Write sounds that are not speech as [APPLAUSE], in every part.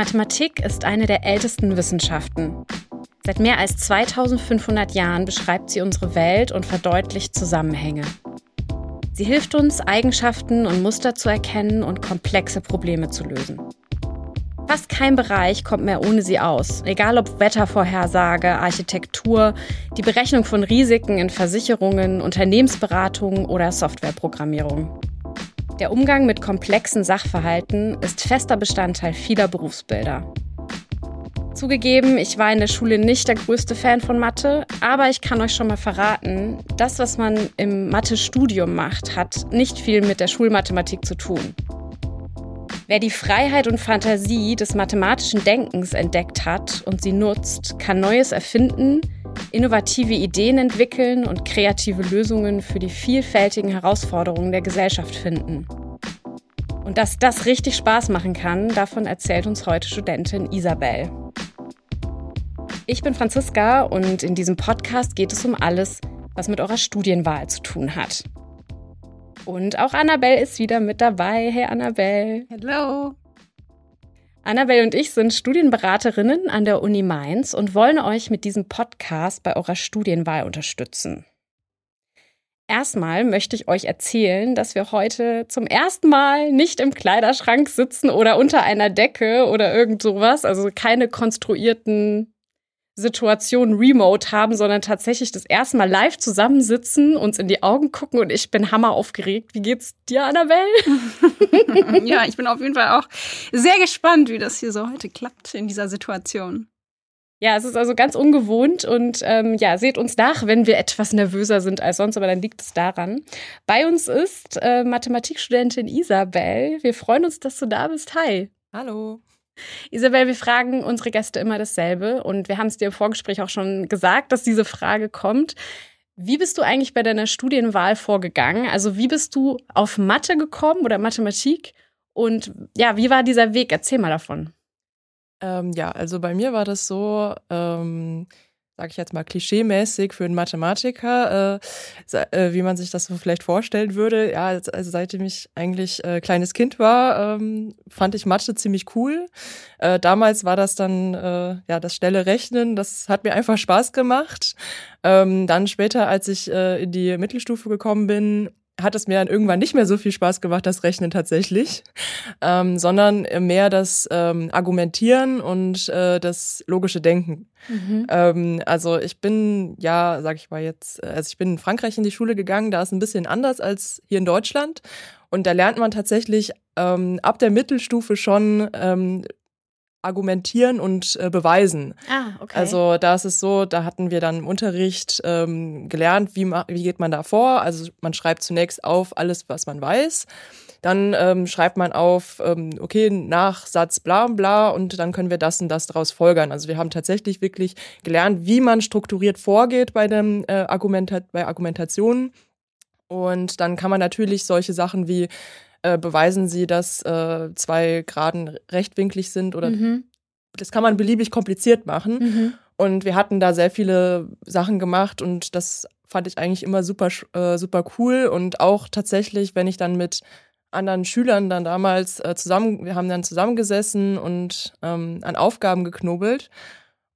Mathematik ist eine der ältesten Wissenschaften. Seit mehr als 2500 Jahren beschreibt sie unsere Welt und verdeutlicht Zusammenhänge. Sie hilft uns, Eigenschaften und Muster zu erkennen und komplexe Probleme zu lösen. Fast kein Bereich kommt mehr ohne sie aus, egal ob Wettervorhersage, Architektur, die Berechnung von Risiken in Versicherungen, Unternehmensberatung oder Softwareprogrammierung. Der Umgang mit komplexen Sachverhalten ist fester Bestandteil vieler Berufsbilder. Zugegeben, ich war in der Schule nicht der größte Fan von Mathe, aber ich kann euch schon mal verraten, das, was man im Mathe-Studium macht, hat nicht viel mit der Schulmathematik zu tun. Wer die Freiheit und Fantasie des mathematischen Denkens entdeckt hat und sie nutzt, kann Neues erfinden, innovative Ideen entwickeln und kreative Lösungen für die vielfältigen Herausforderungen der Gesellschaft finden. Und dass das richtig Spaß machen kann, davon erzählt uns heute Studentin Isabel. Ich bin Franziska und in diesem Podcast geht es um alles, was mit eurer Studienwahl zu tun hat. Und auch Annabelle ist wieder mit dabei. Hey Annabelle. Hallo. Annabelle und ich sind Studienberaterinnen an der Uni Mainz und wollen euch mit diesem Podcast bei eurer Studienwahl unterstützen. Erstmal möchte ich euch erzählen, dass wir heute zum ersten Mal nicht im Kleiderschrank sitzen oder unter einer Decke oder irgend sowas, also keine konstruierten Situation remote haben, sondern tatsächlich das erste Mal live zusammensitzen, uns in die Augen gucken und ich bin hammer aufgeregt. Wie geht's dir, Annabelle? [LAUGHS] ja, ich bin auf jeden Fall auch sehr gespannt, wie das hier so heute klappt in dieser Situation. Ja, es ist also ganz ungewohnt und ähm, ja, seht uns nach, wenn wir etwas nervöser sind als sonst, aber dann liegt es daran. Bei uns ist äh, Mathematikstudentin Isabel. Wir freuen uns, dass du da bist. Hi. Hallo. Isabel, wir fragen unsere Gäste immer dasselbe und wir haben es dir im Vorgespräch auch schon gesagt, dass diese Frage kommt. Wie bist du eigentlich bei deiner Studienwahl vorgegangen? Also wie bist du auf Mathe gekommen oder Mathematik? Und ja, wie war dieser Weg? Erzähl mal davon. Ähm, ja, also bei mir war das so, ähm, sage ich jetzt mal, klischeemäßig für einen Mathematiker, äh, äh, wie man sich das so vielleicht vorstellen würde. Ja, also seitdem ich eigentlich äh, kleines Kind war, ähm, fand ich Mathe ziemlich cool. Äh, damals war das dann äh, ja das schnelle Rechnen, das hat mir einfach Spaß gemacht. Ähm, dann später, als ich äh, in die Mittelstufe gekommen bin, hat es mir dann irgendwann nicht mehr so viel Spaß gemacht, das Rechnen tatsächlich, ähm, sondern mehr das ähm, Argumentieren und äh, das logische Denken. Mhm. Ähm, also ich bin, ja, sag ich mal jetzt, also ich bin in Frankreich in die Schule gegangen, da ist ein bisschen anders als hier in Deutschland. Und da lernt man tatsächlich ähm, ab der Mittelstufe schon ähm, argumentieren und äh, beweisen. Ah, okay. Also da ist es so, da hatten wir dann im Unterricht ähm, gelernt, wie, wie geht man da vor. Also man schreibt zunächst auf alles, was man weiß. Dann ähm, schreibt man auf, ähm, okay, Nachsatz bla bla und dann können wir das und das daraus folgern. Also wir haben tatsächlich wirklich gelernt, wie man strukturiert vorgeht bei, dem, äh, Argumenta bei Argumentationen. Und dann kann man natürlich solche Sachen wie äh, beweisen sie, dass äh, zwei Graden rechtwinklig sind oder mhm. das kann man beliebig kompliziert machen. Mhm. Und wir hatten da sehr viele Sachen gemacht und das fand ich eigentlich immer super, äh, super cool. Und auch tatsächlich, wenn ich dann mit anderen Schülern dann damals äh, zusammen, wir haben dann zusammengesessen und ähm, an Aufgaben geknobelt.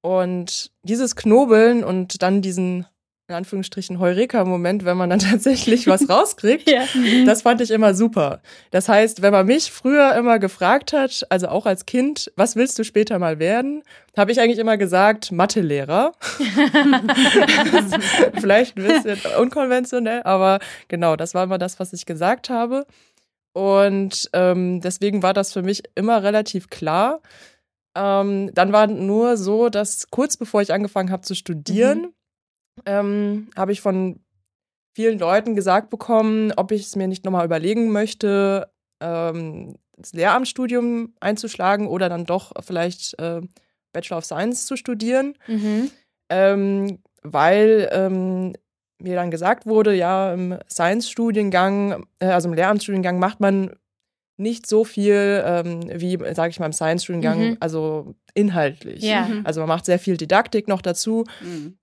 Und dieses Knobeln und dann diesen in Anführungsstrichen Heureka-Moment, wenn man dann [LAUGHS] tatsächlich was rauskriegt. ja. Mhm. Das fand ich immer super. Das heißt, wenn man mich früher immer gefragt hat, also auch als Kind, was willst du später mal werden, habe ich eigentlich immer gesagt, Mathelehrer. [LAUGHS] [LAUGHS] Vielleicht ein bisschen unkonventionell, aber genau, das war immer das, was ich gesagt habe. Und ähm, deswegen war das für mich immer relativ klar. Ähm, dann war nur so, dass kurz bevor ich angefangen habe zu studieren, mhm ähm, habe ich von vielen Leuten gesagt bekommen, ob ich es mir nicht nochmal überlegen möchte, ähm, das Lehramtsstudium einzuschlagen oder dann doch vielleicht äh, Bachelor of Science zu studieren. Mhm. Ähm, weil ähm, mir dann gesagt wurde, ja, im Science-Studiengang, äh, also im Lehramtsstudiengang macht man nicht so viel ähm, wie, sage ich mal, im Science-Studiengang, mhm. also inhaltlich. Ja. Also man macht sehr viel Didaktik noch dazu. Mhm.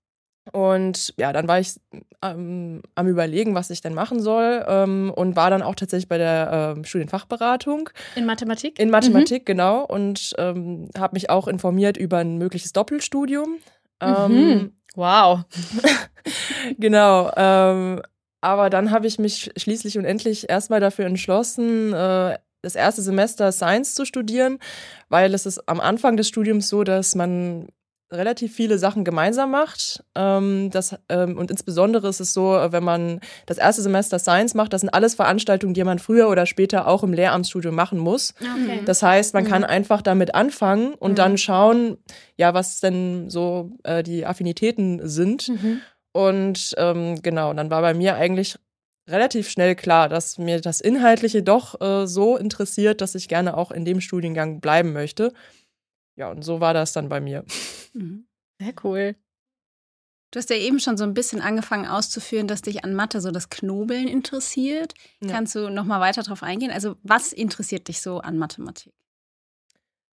Und ja, dann war ich ähm, am Überlegen, was ich denn machen soll ähm, und war dann auch tatsächlich bei der ähm, Studienfachberatung. In Mathematik? In Mathematik, mhm. genau. Und ähm, habe mich auch informiert über ein mögliches Doppelstudium. Ähm, mhm. Wow. [LAUGHS] genau. Ähm, aber dann habe ich mich schließlich und endlich erstmal dafür entschlossen, äh, das erste Semester Science zu studieren, weil es ist am Anfang des Studiums so, dass man relativ viele Sachen gemeinsam macht. Ähm, das, ähm, und insbesondere ist es so, wenn man das erste Semester Science macht, das sind alles Veranstaltungen, die man früher oder später auch im Lehramtsstudium machen muss. Okay. Das heißt, man mhm. kann einfach damit anfangen und mhm. dann schauen, ja, was denn so äh, die Affinitäten sind. Mhm. Und ähm, genau, dann war bei mir eigentlich relativ schnell klar, dass mir das Inhaltliche doch äh, so interessiert, dass ich gerne auch in dem Studiengang bleiben möchte. Ja, und so war das dann bei mir. Mhm. Sehr cool. Du hast ja eben schon so ein bisschen angefangen auszuführen, dass dich an Mathe so das Knobeln interessiert. Ja. Kannst du noch mal weiter darauf eingehen? Also was interessiert dich so an Mathematik?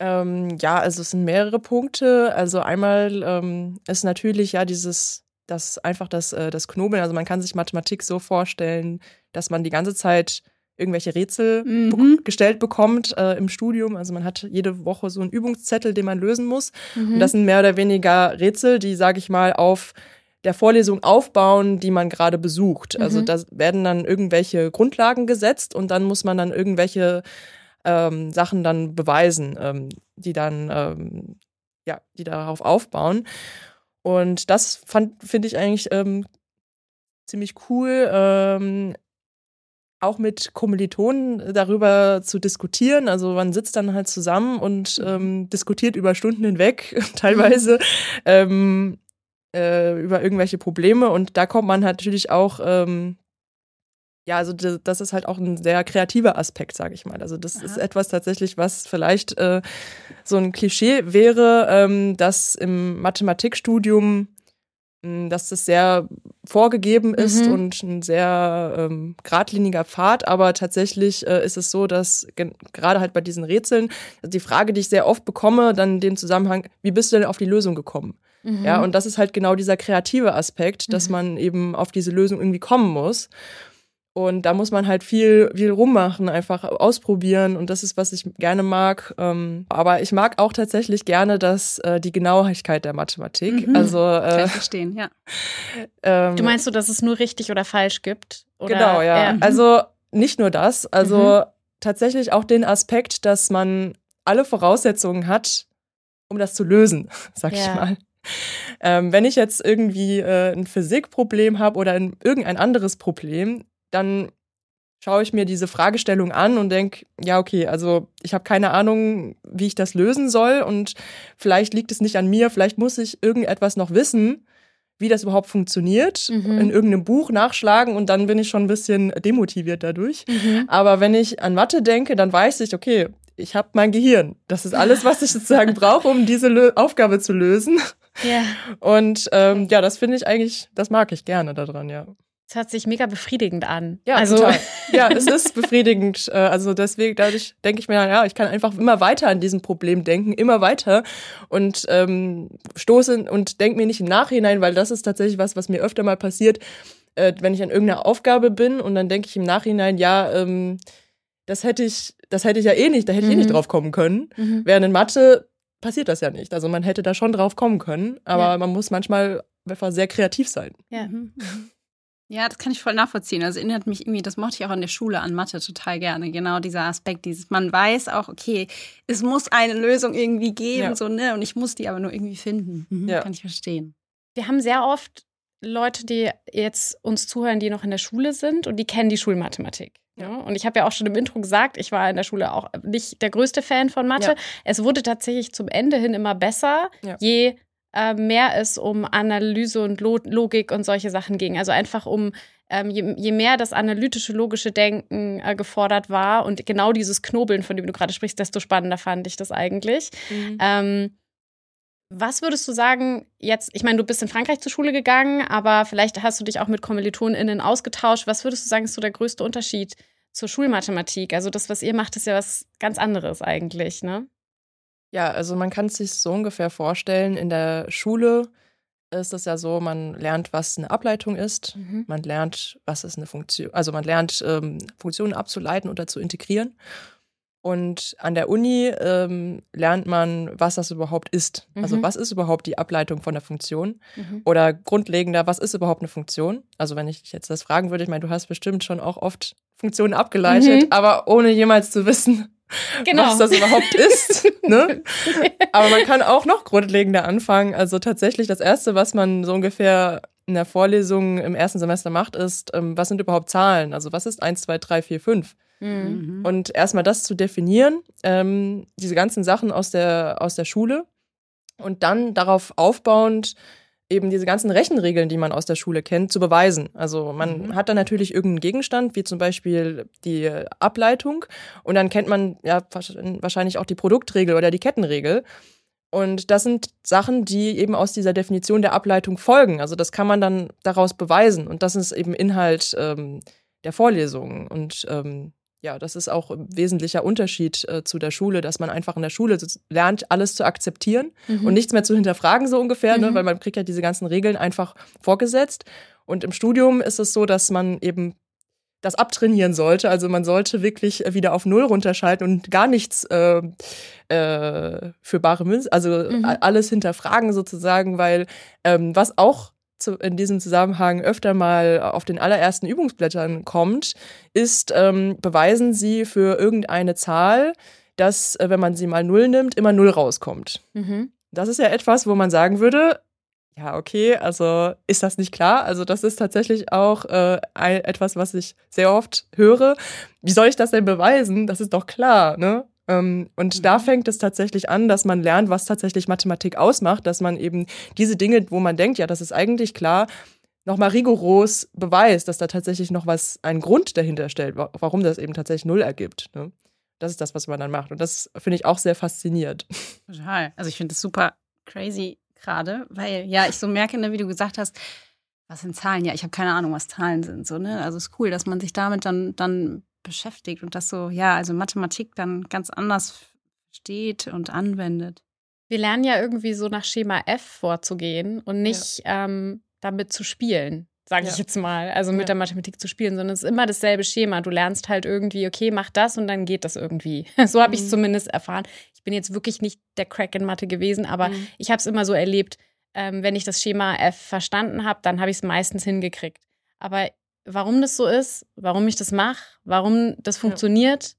Ähm, ja, also es sind mehrere Punkte. Also einmal ähm, ist natürlich ja dieses, das einfach das, äh, das Knobeln. Also man kann sich Mathematik so vorstellen, dass man die ganze Zeit irgendwelche Rätsel mhm. be gestellt bekommt äh, im Studium. Also man hat jede Woche so einen Übungszettel, den man lösen muss. Mhm. Und das sind mehr oder weniger Rätsel, die, sage ich mal, auf der Vorlesung aufbauen, die man gerade besucht. Also mhm. Also da werden dann irgendwelche Grundlagen gesetzt und dann muss man dann irgendwelche ähm, Sachen dann beweisen, ähm, die dann ähm, ja, die darauf aufbauen. Und das finde ich eigentlich ähm, ziemlich cool. Auch mit Kommilitonen darüber zu diskutieren. Also man sitzt dann halt zusammen und mhm. ähm, diskutiert über Stunden hinweg, [LAUGHS] teilweise ähm, äh, über irgendwelche Probleme. Und da kommt man natürlich auch, ähm, ja, also das ist halt auch ein sehr kreativer Aspekt, sage ich mal. Also das Aha. ist etwas tatsächlich, was vielleicht äh, so ein Klischee wäre, ähm, dass im Mathematikstudium dass das sehr vorgegeben ist mhm. und ein sehr ähm, geradliniger Pfad, aber tatsächlich äh, ist es so, dass gerade halt bei diesen Rätseln, also die Frage, die ich sehr oft bekomme, dann in dem Zusammenhang, wie bist du denn auf die Lösung gekommen? Mhm. Ja, und das ist halt genau dieser kreative Aspekt, dass mhm. man eben auf diese Lösung irgendwie kommen muss. Und da muss man halt viel, viel rummachen, einfach ausprobieren. Und das ist, was ich gerne mag. Ähm, aber ich mag auch tatsächlich gerne das, äh, die Genauigkeit der Mathematik. Mhm. Also, äh, verstehen, ja. [LAUGHS] Ähm, du meinst so, dass es nur richtig oder falsch gibt? Oder? Genau, ja. Mhm. Also nicht nur das. Also mhm. tatsächlich auch den Aspekt, dass man alle Voraussetzungen hat, um das zu lösen, [LAUGHS] sag ja. ich mal. Ähm, wenn ich jetzt irgendwie äh, ein Physikproblem habe oder ein, irgendein anderes Problem, dann schaue ich mir diese Fragestellung an und denke, ja, okay, also ich habe keine Ahnung, wie ich das lösen soll und vielleicht liegt es nicht an mir, vielleicht muss ich irgendetwas noch wissen, wie das überhaupt funktioniert, mhm. in irgendeinem Buch nachschlagen und dann bin ich schon ein bisschen demotiviert dadurch. Mhm. Aber wenn ich an Mathe denke, dann weiß ich, okay, ich habe mein Gehirn. Das ist alles, was ich [LAUGHS] sozusagen brauche, um diese Lö Aufgabe zu lösen. Ja. Und ähm, ja, das finde ich eigentlich, das mag ich gerne daran, ja. Es hört sich mega befriedigend an. Ja, also total. [LAUGHS] ja, es ist befriedigend. Äh, also deswegen, dadurch denke ich mir, ja, ich kann einfach immer weiter an diesem Problem denken, immer weiter und ähm, stoße und denke mir nicht im Nachhinein, weil das ist tatsächlich was, was mir öfter mal passiert, äh, wenn ich an irgendeiner Aufgabe bin und dann denke ich im Nachhinein, ja, ähm, das hätte ich, das hätte ich ja eh nicht, da hätte ich eh nicht mhm. drauf kommen können. Mhm. Während in Mathe passiert das ja nicht. Also man hätte da schon drauf kommen können, aber ja. man muss manchmal einfach sehr kreativ sein. Ja. Mhm. Ja, das kann ich voll nachvollziehen. Also erinnert mich irgendwie, das mochte ich auch an der Schule an Mathe total gerne. Genau dieser Aspekt, dieses, man weiß auch, okay, es muss eine Lösung irgendwie geben, ja. so, ne? Und ich muss die aber nur irgendwie finden. Mhm, ja. Kann ich verstehen. Wir haben sehr oft Leute, die jetzt uns zuhören, die noch in der Schule sind und die kennen die Schulmathematik. Ja. Und ich habe ja auch schon im Intro gesagt, ich war in der Schule auch nicht der größte Fan von Mathe. Ja. Es wurde tatsächlich zum Ende hin immer besser, ja. je äh, mehr es um Analyse und Lo Logik und solche Sachen ging. Also einfach um, ähm, je, je, mehr das analytische, logische Denken äh, gefordert war und genau dieses Knobeln, von dem du gerade sprichst, desto spannender fand ich das eigentlich. Mhm. Ähm, was würdest du sagen, jetzt, ich meine, du bist in Frankreich zur Schule gegangen, aber vielleicht hast du dich auch mit KommilitonInnen ausgetauscht. Was würdest du sagen, ist so der größte Unterschied zur Schulmathematik? Also das, was ihr macht, ist ja was ganz anderes eigentlich, ne? Ja, also man kann es sich so ungefähr vorstellen, in der Schule ist es ja so, man lernt, was eine Ableitung ist. Mhm. Man lernt, was ist eine Funktion, also man lernt, ähm, Funktionen abzuleiten oder zu integrieren. Und an der Uni ähm, lernt man, was das überhaupt ist. Also mhm. Also was ist überhaupt die Ableitung von der Funktion? Mhm. Oder grundlegender, was ist überhaupt eine Funktion? Also wenn ich dich jetzt das fragen würde, ich meine, du hast bestimmt schon auch oft Funktionen abgeleitet, mhm. aber ohne jemals zu wissen, genau. was das überhaupt ist. [LAUGHS] ne? Aber man kann auch noch grundlegender anfangen. Also tatsächlich das Erste, was man so ungefähr in der Vorlesung im ersten Semester macht, ist, ähm, was sind überhaupt Zahlen? Also was ist 1, 2, 3, 4, 5? Mhm. Und erstmal das zu definieren, ähm, diese ganzen Sachen aus der, aus der Schule und dann darauf aufbauend eben diese ganzen Rechenregeln, die man aus der Schule kennt, zu beweisen. Also man mhm. hat dann natürlich irgendeinen Gegenstand, wie zum Beispiel die Ableitung und dann kennt man ja wahrscheinlich auch die Produktregel oder die Kettenregel. Und das sind Sachen, die eben aus dieser Definition der Ableitung folgen. Also das kann man dann daraus beweisen. Und das ist eben Inhalt ähm, der Vorlesungen. Und ähm, ja, das ist auch ein wesentlicher Unterschied äh, zu der Schule, dass man einfach in der Schule lernt, alles zu akzeptieren mhm. und nichts mehr zu hinterfragen, so ungefähr, ne? mhm. ne? weil man kriegt ja diese ganzen Regeln einfach vorgesetzt. Und im Studium ist es so, dass man eben das abtrainieren sollte. Also man sollte wirklich wieder auf Null runterschalten und gar nichts äh, äh, für bare Münze, also mhm. alles hinterfragen sozusagen, weil ähm, was auch in diesem Zusammenhang öfter mal auf den allerersten Übungsblättern kommt, ist, ähm, beweisen Sie für irgendeine Zahl, dass, äh, wenn man sie mal null nimmt, immer null rauskommt. Mhm. Das ist ja etwas, wo man sagen würde, ja, okay, also ist das nicht klar? Also das ist tatsächlich auch äh, etwas, was ich sehr oft höre. Wie soll ich das denn beweisen? Das ist doch klar, ne? Ähm, und mhm. da fängt es tatsächlich an, dass man lernt, was tatsächlich Mathematik ausmacht, dass man eben diese Dinge, wo man denkt, ja, das ist eigentlich klar, nochmal rigoros beweist, dass da tatsächlich noch was, einen Grund dahinter stellt, warum das eben tatsächlich null ergibt. Ne? Das ist das, was man dann macht. Und das finde ich auch sehr faszinierend. [LAUGHS] Total. Also ich finde das super crazy gerade, weil ja, ich so merke, ne, wie du gesagt hast, was sind Zahlen? Ja, ich habe keine Ahnung, was Zahlen sind. So, ne? Also es ist cool, dass man sich damit dann, dann beschäftigt und das so, ja, also Mathematik dann ganz anders versteht und anwendet. Wir lernen ja irgendwie so nach Schema F vorzugehen und nicht ja. ähm, damit zu spielen, sage ja. ich jetzt mal. Also mit ja. der Mathematik zu spielen, sondern es ist immer dasselbe Schema. Du lernst halt irgendwie, okay, mach das und dann geht das irgendwie. [LAUGHS] so habe mhm. ich es zumindest erfahren. Ich bin jetzt wirklich nicht der Crack in Mathe gewesen, aber mhm. ich habe es immer so erlebt, ähm, wenn ich das Schema F verstanden habe, dann habe ich es meistens hingekriegt. Aber Warum das so ist, warum ich das mache, warum das funktioniert, ja.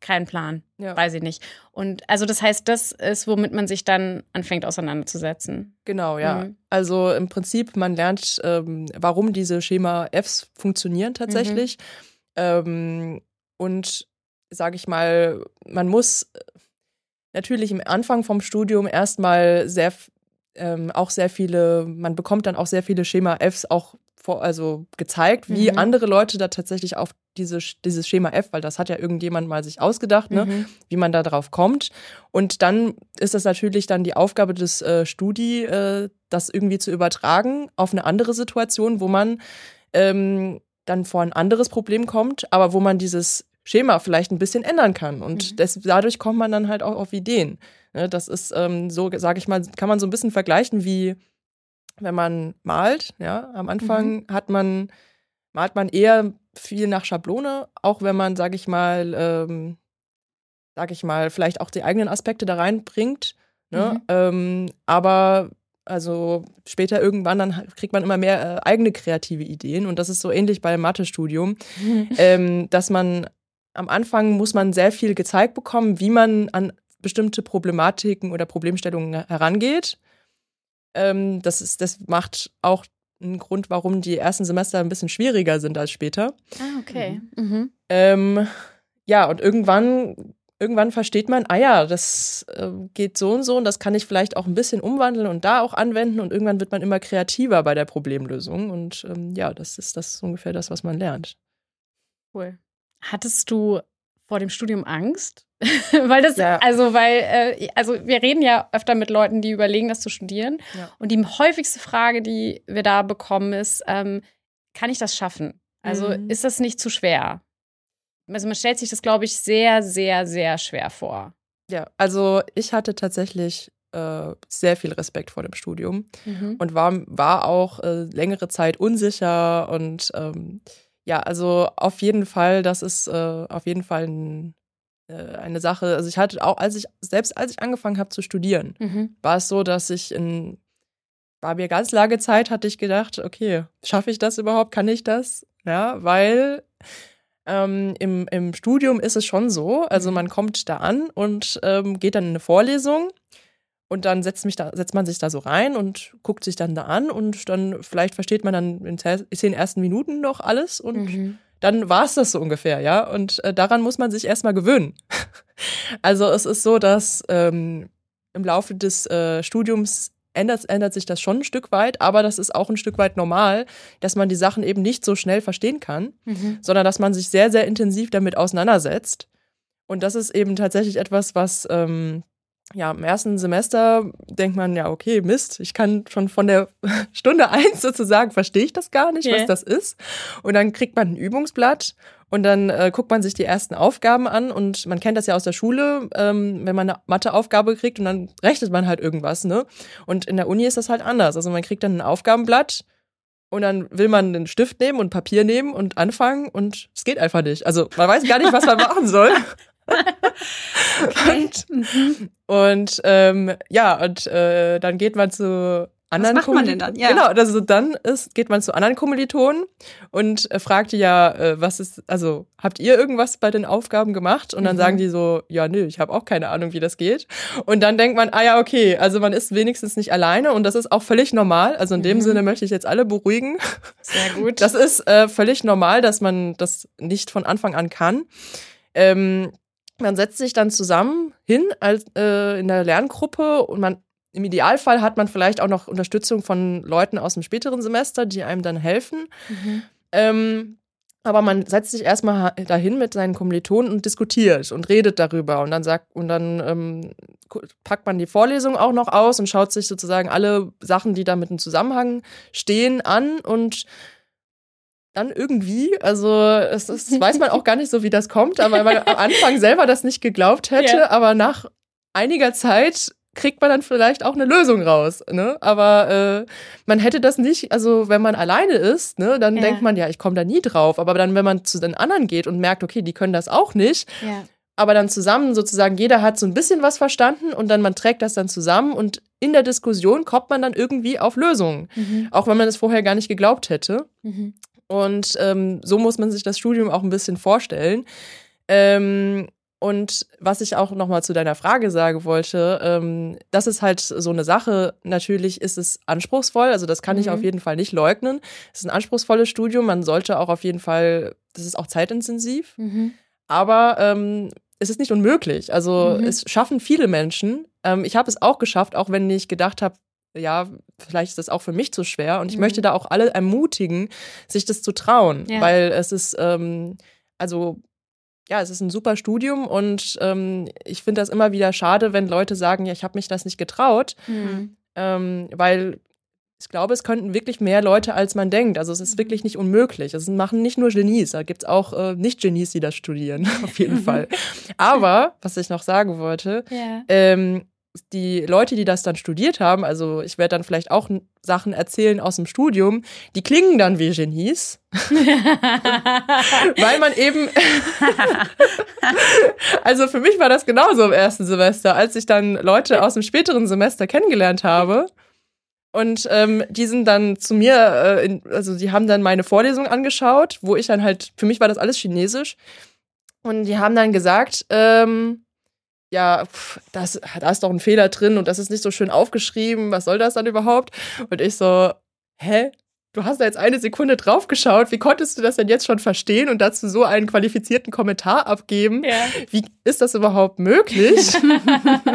kein Plan. Ja. Weiß ich nicht. Und also das heißt, das ist, womit man sich dann anfängt auseinanderzusetzen. Genau, ja. Mhm. Also im Prinzip, man lernt, ähm, warum diese Schema Fs funktionieren tatsächlich. Mhm. Ähm, und sage ich mal, man muss natürlich im Anfang vom Studium erstmal sehr ähm, auch sehr viele, man bekommt dann auch sehr viele Schema Fs auch vor, also gezeigt, wie mhm. andere Leute da tatsächlich auf diese, dieses Schema F, weil das hat ja irgendjemand mal sich ausgedacht, ne, mhm. wie man da drauf kommt. Und dann ist das natürlich dann die Aufgabe des äh, Studi, äh, das irgendwie zu übertragen auf eine andere Situation, wo man ähm, dann vor ein anderes Problem kommt, aber wo man dieses Schema vielleicht ein bisschen ändern kann. Und mhm. das, dadurch kommt man dann halt auch auf Ideen. Ne, das ist ähm, so, sage ich mal, kann man so ein bisschen vergleichen wie wenn man malt, ja, am Anfang mhm. hat man, malt man eher viel nach Schablone, auch wenn man, sage ich mal, ähm, sage ich mal, vielleicht auch die eigenen Aspekte da reinbringt. Ne? Mhm. Ähm, aber also später irgendwann dann kriegt man immer mehr äh, eigene kreative Ideen und das ist so ähnlich beim Mathestudium, mhm. [LAUGHS] ähm, dass man am Anfang muss man sehr viel gezeigt bekommen, wie man an bestimmte Problematiken oder Problemstellungen herangeht. Ähm, das, ist, das macht auch einen Grund, warum die ersten Semester ein bisschen schwieriger sind als später. Ah, okay. Mhm. mhm. Ähm, ja, und irgendwann, irgendwann versteht man, ah ja, das äh, geht so und so und das kann ich vielleicht auch ein bisschen umwandeln und da auch anwenden und irgendwann wird man immer kreativer bei der Problemlösung. Und ähm, ja, das ist das ungefähr das, was man lernt. Cool. Hattest du vor dem Studium Angst? [LAUGHS] weil das, ja. also, weil, äh, also wir reden ja öfter mit Leuten, die überlegen, das zu studieren. Ja. Und die häufigste Frage, die wir da bekommen, ist, ähm, kann ich das schaffen? Also mhm. ist das nicht zu schwer? Also man stellt sich das, glaube ich, sehr, sehr, sehr schwer vor. Ja, also ich hatte tatsächlich äh, sehr viel Respekt vor dem Studium mhm. und war, war auch äh, längere Zeit unsicher und ähm, ja, also auf jeden Fall, das ist äh, auf jeden Fall ein, eine Sache. Also ich hatte auch, als ich, selbst als ich angefangen habe zu studieren, mhm. war es so, dass ich in, war mir ganz lange Zeit, hatte ich gedacht, okay, schaffe ich das überhaupt? Kann ich das? Ja, weil ähm, im, im Studium ist es schon so, also mhm. man kommt da an und ähm, geht dann in eine Vorlesung und dann setzt, mich da, setzt man sich da so rein und guckt sich dann da an und dann vielleicht versteht man dann in zehn ersten Minuten noch alles und mhm. Dann war es das so ungefähr, ja. Und äh, daran muss man sich erstmal gewöhnen. [LAUGHS] also es ist so, dass ähm, im Laufe des äh, Studiums ändert, ändert sich das schon ein Stück weit, aber das ist auch ein Stück weit normal, dass man die Sachen eben nicht so schnell verstehen kann, mhm. sondern dass man sich sehr, sehr intensiv damit auseinandersetzt. Und das ist eben tatsächlich etwas, was ähm, ja, im ersten Semester denkt man ja, okay, Mist, ich kann schon von der [LAUGHS] Stunde eins sozusagen, verstehe ich das gar nicht, yeah. was das ist. Und dann kriegt man ein Übungsblatt und dann äh, guckt man sich die ersten Aufgaben an und man kennt das ja aus der Schule, ähm, wenn man eine Matheaufgabe kriegt und dann rechnet man halt irgendwas, ne? Und in der Uni ist das halt anders. Also man kriegt dann ein Aufgabenblatt und dann will man einen Stift nehmen und Papier nehmen und anfangen und es geht einfach nicht. Also man weiß gar nicht, was man [LAUGHS] machen soll. Okay. und, mhm. und ähm, ja, und äh, dann geht man zu anderen Was macht man denn dann? Ja. Genau, also dann ist, geht man zu anderen Kommilitonen und äh, fragt die ja, äh, was ist, also habt ihr irgendwas bei den Aufgaben gemacht? Und dann mhm. sagen die so, ja, nö, ich habe auch keine Ahnung, wie das geht. Und dann denkt man, ah ja, okay, also man ist wenigstens nicht alleine und das ist auch völlig normal. Also in dem mhm. Sinne möchte ich jetzt alle beruhigen. Sehr gut. Das ist äh, völlig normal, dass man das nicht von Anfang an kann. Ähm, man setzt sich dann zusammen hin als, äh, in der Lerngruppe und man im Idealfall hat man vielleicht auch noch Unterstützung von Leuten aus dem späteren Semester, die einem dann helfen. Mhm. Ähm, aber man setzt sich erstmal dahin mit seinen Kommilitonen und diskutiert und redet darüber. Und dann sagt, und dann ähm, packt man die Vorlesung auch noch aus und schaut sich sozusagen alle Sachen, die da mit im Zusammenhang stehen, an und dann irgendwie, also es ist, weiß man auch gar nicht so, wie das kommt, aber weil man am Anfang selber das nicht geglaubt hätte, ja. aber nach einiger Zeit kriegt man dann vielleicht auch eine Lösung raus. Ne? Aber äh, man hätte das nicht, also wenn man alleine ist, ne, dann ja. denkt man, ja, ich komme da nie drauf. Aber dann, wenn man zu den anderen geht und merkt, okay, die können das auch nicht, ja. aber dann zusammen sozusagen, jeder hat so ein bisschen was verstanden und dann man trägt das dann zusammen und in der Diskussion kommt man dann irgendwie auf Lösungen. Mhm. Auch wenn man es vorher gar nicht geglaubt hätte. Mhm. Und ähm, so muss man sich das Studium auch ein bisschen vorstellen. Ähm, und was ich auch nochmal zu deiner Frage sagen wollte, ähm, das ist halt so eine Sache. Natürlich ist es anspruchsvoll, also das kann mhm. ich auf jeden Fall nicht leugnen. Es ist ein anspruchsvolles Studium, man sollte auch auf jeden Fall, das ist auch zeitintensiv, mhm. aber ähm, es ist nicht unmöglich. Also mhm. es schaffen viele Menschen. Ähm, ich habe es auch geschafft, auch wenn ich gedacht habe, ja, vielleicht ist das auch für mich zu schwer. Und ich mhm. möchte da auch alle ermutigen, sich das zu trauen, ja. weil es ist, ähm, also ja, es ist ein super Studium und ähm, ich finde das immer wieder schade, wenn Leute sagen, ja, ich habe mich das nicht getraut, mhm. ähm, weil ich glaube, es könnten wirklich mehr Leute, als man denkt. Also es ist wirklich nicht unmöglich. Es machen nicht nur Genies, da gibt es auch äh, Nicht-Genies, die das studieren, [LAUGHS] auf jeden [LAUGHS] Fall. Aber, was ich noch sagen wollte, ja. ähm, die Leute, die das dann studiert haben, also ich werde dann vielleicht auch Sachen erzählen aus dem Studium, die klingen dann wie Genies. [LAUGHS] Weil man eben. [LAUGHS] also für mich war das genauso im ersten Semester, als ich dann Leute aus dem späteren Semester kennengelernt habe. Und ähm, die sind dann zu mir, äh, in, also die haben dann meine Vorlesung angeschaut, wo ich dann halt, für mich war das alles Chinesisch. Und die haben dann gesagt, ähm, ja, pff, das, da ist doch ein Fehler drin und das ist nicht so schön aufgeschrieben, was soll das dann überhaupt? Und ich so, hä? Du hast da jetzt eine Sekunde drauf geschaut, wie konntest du das denn jetzt schon verstehen und dazu so einen qualifizierten Kommentar abgeben? Ja. Wie ist das überhaupt möglich?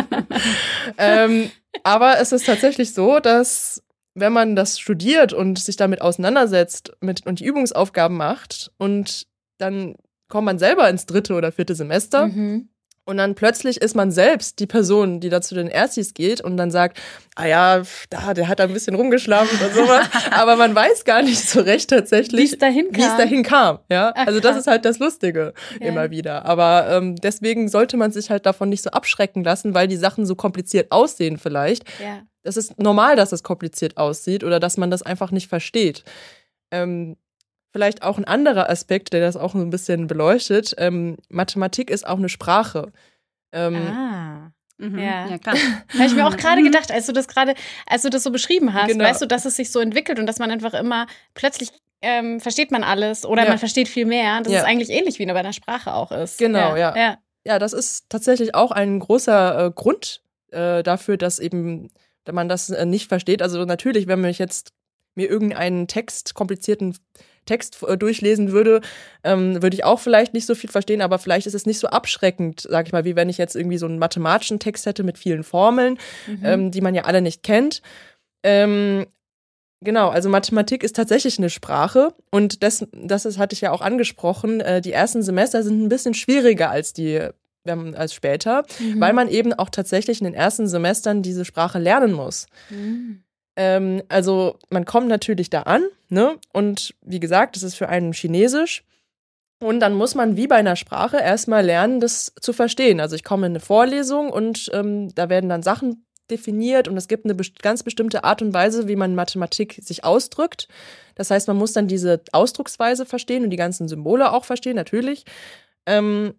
[LAUGHS] ähm, aber es ist tatsächlich so, dass wenn man das studiert und sich damit auseinandersetzt mit, und die Übungsaufgaben macht und dann kommt man selber ins dritte oder vierte Semester. Mhm Und dann plötzlich ist man selbst die Person, die da zu den Erstis geht und dann sagt, ah ja, da, der hat da ein bisschen rumgeschlafen und sowas. [LAUGHS] Aber man weiß gar nicht so recht tatsächlich, wie es dahin kam. Wie es dahin kam ja? Ach, also das ist halt das Lustige ja. immer wieder. Aber ähm, deswegen sollte man sich halt davon nicht so abschrecken lassen, weil die Sachen so kompliziert aussehen vielleicht. Ja. Das ist normal, dass es kompliziert aussieht oder dass man das einfach nicht versteht. Ähm, vielleicht auch ein anderer Aspekt, der das auch so ein bisschen beleuchtet. Ähm, Mathematik ist auch eine Sprache. Ähm, ah. Mhm. Ja. ja, klar. Habe ich mir auch gerade gedacht, als du das gerade, als du das so beschrieben hast, genau. weißt du, dass es sich so entwickelt und dass man einfach immer plötzlich ähm, versteht man alles oder ja. man versteht viel mehr. Das ja. ist eigentlich ähnlich wie bei einer Sprache auch ist. Genau, ja. Ja, ja das ist tatsächlich auch ein großer äh, Grund äh, dafür, dass eben man das äh, nicht versteht. Also natürlich, wenn man jetzt mir irgendeinen Text, komplizierten Text äh, durchlesen würde, ähm, würde ich auch vielleicht nicht so viel verstehen, aber vielleicht ist es nicht so abschreckend, sag ich mal, wie wenn ich jetzt irgendwie so einen mathematischen Text hätte mit vielen Formeln, mhm. ähm, die man ja alle nicht kennt. Ähm, Genau, also Mathematik ist tatsächlich eine Sprache und das, das ist, hatte ich ja auch angesprochen. Äh, die ersten Semester sind ein bisschen schwieriger als die als später, mhm. weil man eben auch tatsächlich in den ersten Semestern diese Sprache lernen muss. Mhm. Ähm, also man kommt natürlich da an, ne? Und wie gesagt, das ist für einen Chinesisch. Und dann muss man wie bei einer Sprache erstmal lernen, das zu verstehen. Also ich komme in eine Vorlesung und ähm, da werden dann Sachen definiert und es gibt eine ganz bestimmte Art und Weise, wie man Mathematik sich ausdrückt. Das heißt, man muss dann diese Ausdrucksweise verstehen und die ganzen Symbole auch verstehen, natürlich. Ähm,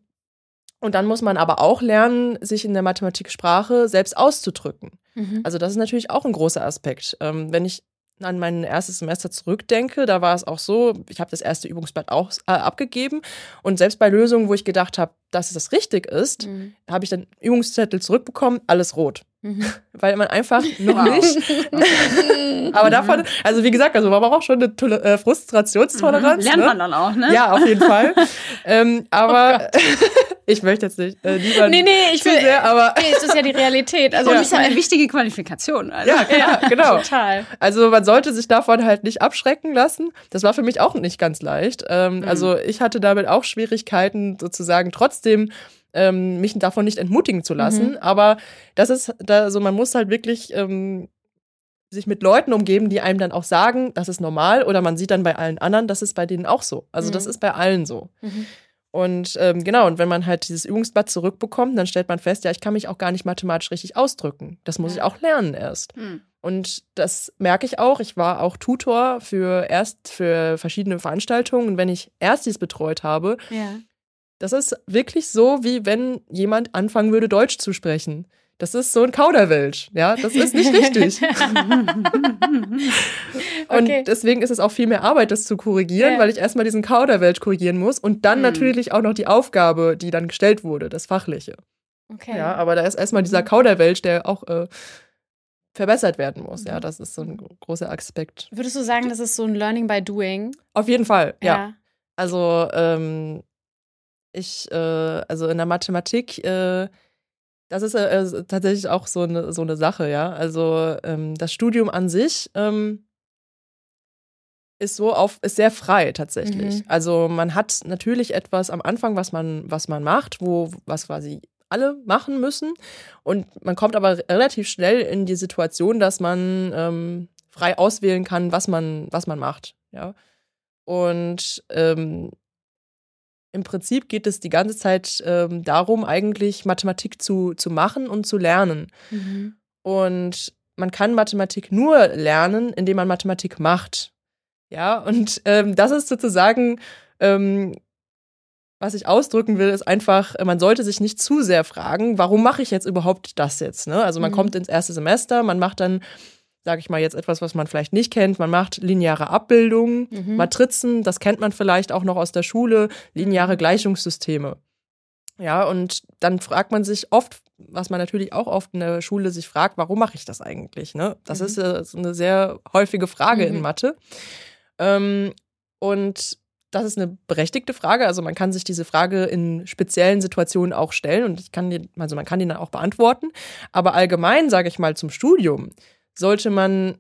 und dann muss man aber auch lernen, sich in der Mathematiksprache selbst auszudrücken. Mhm. Also das ist natürlich auch ein großer Aspekt. Ähm, wenn ich an mein erstes Semester zurückdenke, da war es auch so, ich habe das erste Übungsblatt auch äh, abgegeben und selbst bei Lösungen, wo ich gedacht habe, dass es richtig ist, mhm. habe ich dann Übungszettel zurückbekommen, alles rot. Mhm. Weil man einfach [LAUGHS] noch nicht. [LAUGHS] aber davon, also wie gesagt, also man braucht auch schon eine Tole äh, Frustrationstoleranz. Mhm. Lernt ne? man dann auch, ne? Ja, auf jeden Fall. [LAUGHS] ähm, aber oh ich möchte jetzt nicht äh, lieber nee, nee, ich will, sehr, aber nee, es ist ja die Realität. Also ja. das ist ja eine wichtige Qualifikation. Also. Ja, ja, genau. Total. Also man sollte sich davon halt nicht abschrecken lassen. Das war für mich auch nicht ganz leicht. Ähm, mhm. Also ich hatte damit auch Schwierigkeiten, sozusagen trotzdem ähm, mich davon nicht entmutigen zu lassen. Mhm. Aber das ist, da, also man muss halt wirklich ähm, sich mit Leuten umgeben, die einem dann auch sagen, das ist normal, oder man sieht dann bei allen anderen, das ist bei denen auch so. Also mhm. das ist bei allen so. Mhm. Und ähm, genau, und wenn man halt dieses Übungsblatt zurückbekommt, dann stellt man fest, ja, ich kann mich auch gar nicht mathematisch richtig ausdrücken. Das muss ja. ich auch lernen erst. Mhm. Und das merke ich auch. Ich war auch Tutor für erst für verschiedene Veranstaltungen. Und wenn ich Erstis betreut habe, ja. Das ist wirklich so, wie wenn jemand anfangen würde, Deutsch zu sprechen. Das ist so ein Kauderwelsch, ja, das ist nicht richtig. [LAUGHS] und okay. deswegen ist es auch viel mehr Arbeit, das zu korrigieren, yeah. weil ich erstmal diesen Kauderwelsch korrigieren muss und dann mm. natürlich auch noch die Aufgabe, die dann gestellt wurde, das Fachliche. Okay. Ja, aber da ist erstmal dieser mhm. Kauderwelsch, der auch äh, verbessert werden muss. Ja, mhm. das ist so ein großer Aspekt. Würdest du sagen, das ist so ein Learning by Doing? Auf jeden Fall, ja. ja. Also ähm, ich, äh, also in der Mathematik, äh, das ist äh, tatsächlich auch so eine, so eine Sache, ja. Also ähm, das Studium an sich ähm, ist so auf, ist sehr frei tatsächlich. Mhm. Also man hat natürlich etwas am Anfang, was man, was man macht, wo, was quasi alle machen müssen. Und man kommt aber relativ schnell in die Situation, dass man ähm, frei auswählen kann, was man, was man macht. Ja. Und ähm, im Prinzip geht es die ganze Zeit ähm, darum, eigentlich Mathematik zu, zu machen und zu lernen. Mhm. Und man kann Mathematik nur lernen, indem man Mathematik macht. Ja, und ähm, das ist sozusagen, ähm, was ich ausdrücken will, ist einfach, man sollte sich nicht zu sehr fragen, warum mache ich jetzt überhaupt das jetzt? Ne? Also man mhm. kommt ins erste Semester, man macht dann sage ich mal jetzt etwas, was man vielleicht nicht kennt. Man macht lineare Abbildungen, mhm. Matrizen, das kennt man vielleicht auch noch aus der Schule, lineare mhm. Gleichungssysteme. Ja, und dann fragt man sich oft, was man natürlich auch oft in der Schule sich fragt, warum mache ich das eigentlich? Ne? Das mhm. ist äh, eine sehr häufige Frage mhm. in Mathe. Ähm, und das ist eine berechtigte Frage. Also man kann sich diese Frage in speziellen Situationen auch stellen und ich kann die, also man kann die dann auch beantworten. Aber allgemein, sage ich mal, zum Studium sollte man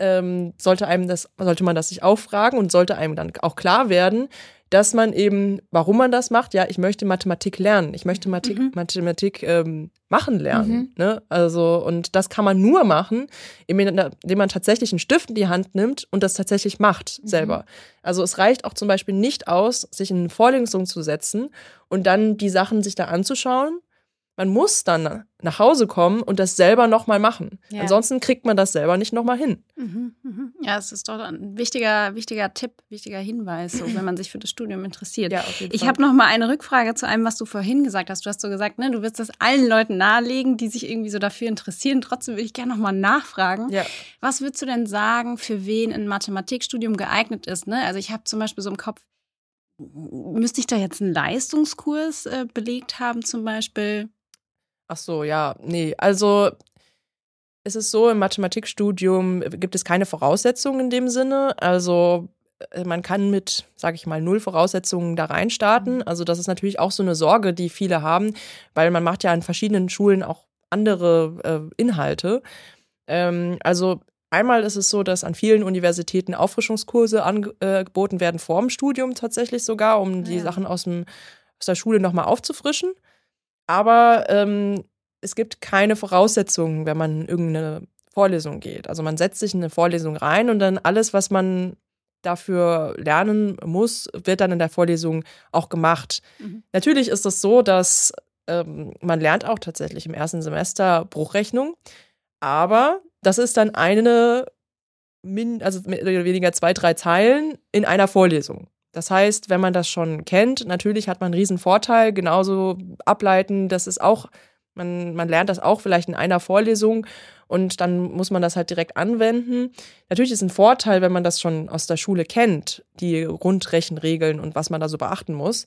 ähm, sollte einem das, sollte man das sich auffragen und sollte einem dann auch klar werden, dass man eben, warum man das macht, ja, ich möchte Mathematik lernen, ich möchte Mathematik, mhm. Mathematik ähm, machen lernen. Mhm. Ne? Also, und das kann man nur machen, indem man tatsächlich einen Stift in die Hand nimmt und das tatsächlich macht mhm. selber. Also es reicht auch zum Beispiel nicht aus, sich in eine Vorlesung zu setzen und dann die Sachen sich da anzuschauen man muss dann nach Hause kommen und das selber nochmal machen. Ja. Ansonsten kriegt man das selber nicht nochmal hin. Mhm, mhm. Ja, es ist doch ein wichtiger, wichtiger Tipp, wichtiger Hinweis, so, wenn man sich für das Studium interessiert. Ja, ich habe noch mal eine Rückfrage zu einem, was du vorhin gesagt hast. Du hast so gesagt, ne, du willst das allen Leuten nahelegen, die sich irgendwie so dafür interessieren. Trotzdem würde ich gerne noch mal nachfragen. Ja. Was würdest du denn sagen, für wen ein Mathematikstudium geeignet ist? Ne? Also ich habe zum Beispiel so im Kopf, müsste ich da jetzt einen Leistungskurs äh, belegt haben zum Beispiel? Ach so, ja, nee. Also es ist so, im Mathematikstudium gibt es keine Voraussetzungen in dem Sinne. Also äh, man kann mit, sage ich mal, null Voraussetzungen da rein starten. Mhm. Also das ist natürlich auch so eine Sorge, die viele haben, weil man macht ja an verschiedenen Schulen auch andere äh, Inhalte. Ähm, also einmal ist es so, dass an vielen Universitäten Auffrischungskurse angeboten äh, werden vor dem Studium tatsächlich sogar, um die ja. Sachen aus, dem, aus der Schule nochmal aufzufrischen. Aber ähm, es gibt keine Voraussetzungen, wenn man in irgendeine Vorlesung geht. Also man setzt sich in eine Vorlesung rein und dann alles, was man dafür lernen muss, wird dann in der Vorlesung auch gemacht. Mhm. Natürlich ist es so, dass ähm, man lernt auch tatsächlich im ersten Semester Bruchrechnung, aber das ist dann eine, also mehr oder weniger zwei, drei Zeilen in einer Vorlesung. Das heißt, wenn man das schon kennt, natürlich hat man einen riesen Vorteil, genauso ableiten, das ist auch, man, man lernt das auch vielleicht in einer Vorlesung und dann muss man das halt direkt anwenden. Natürlich ist ein Vorteil, wenn man das schon aus der Schule kennt, die Grundrechenregeln und was man da so beachten muss.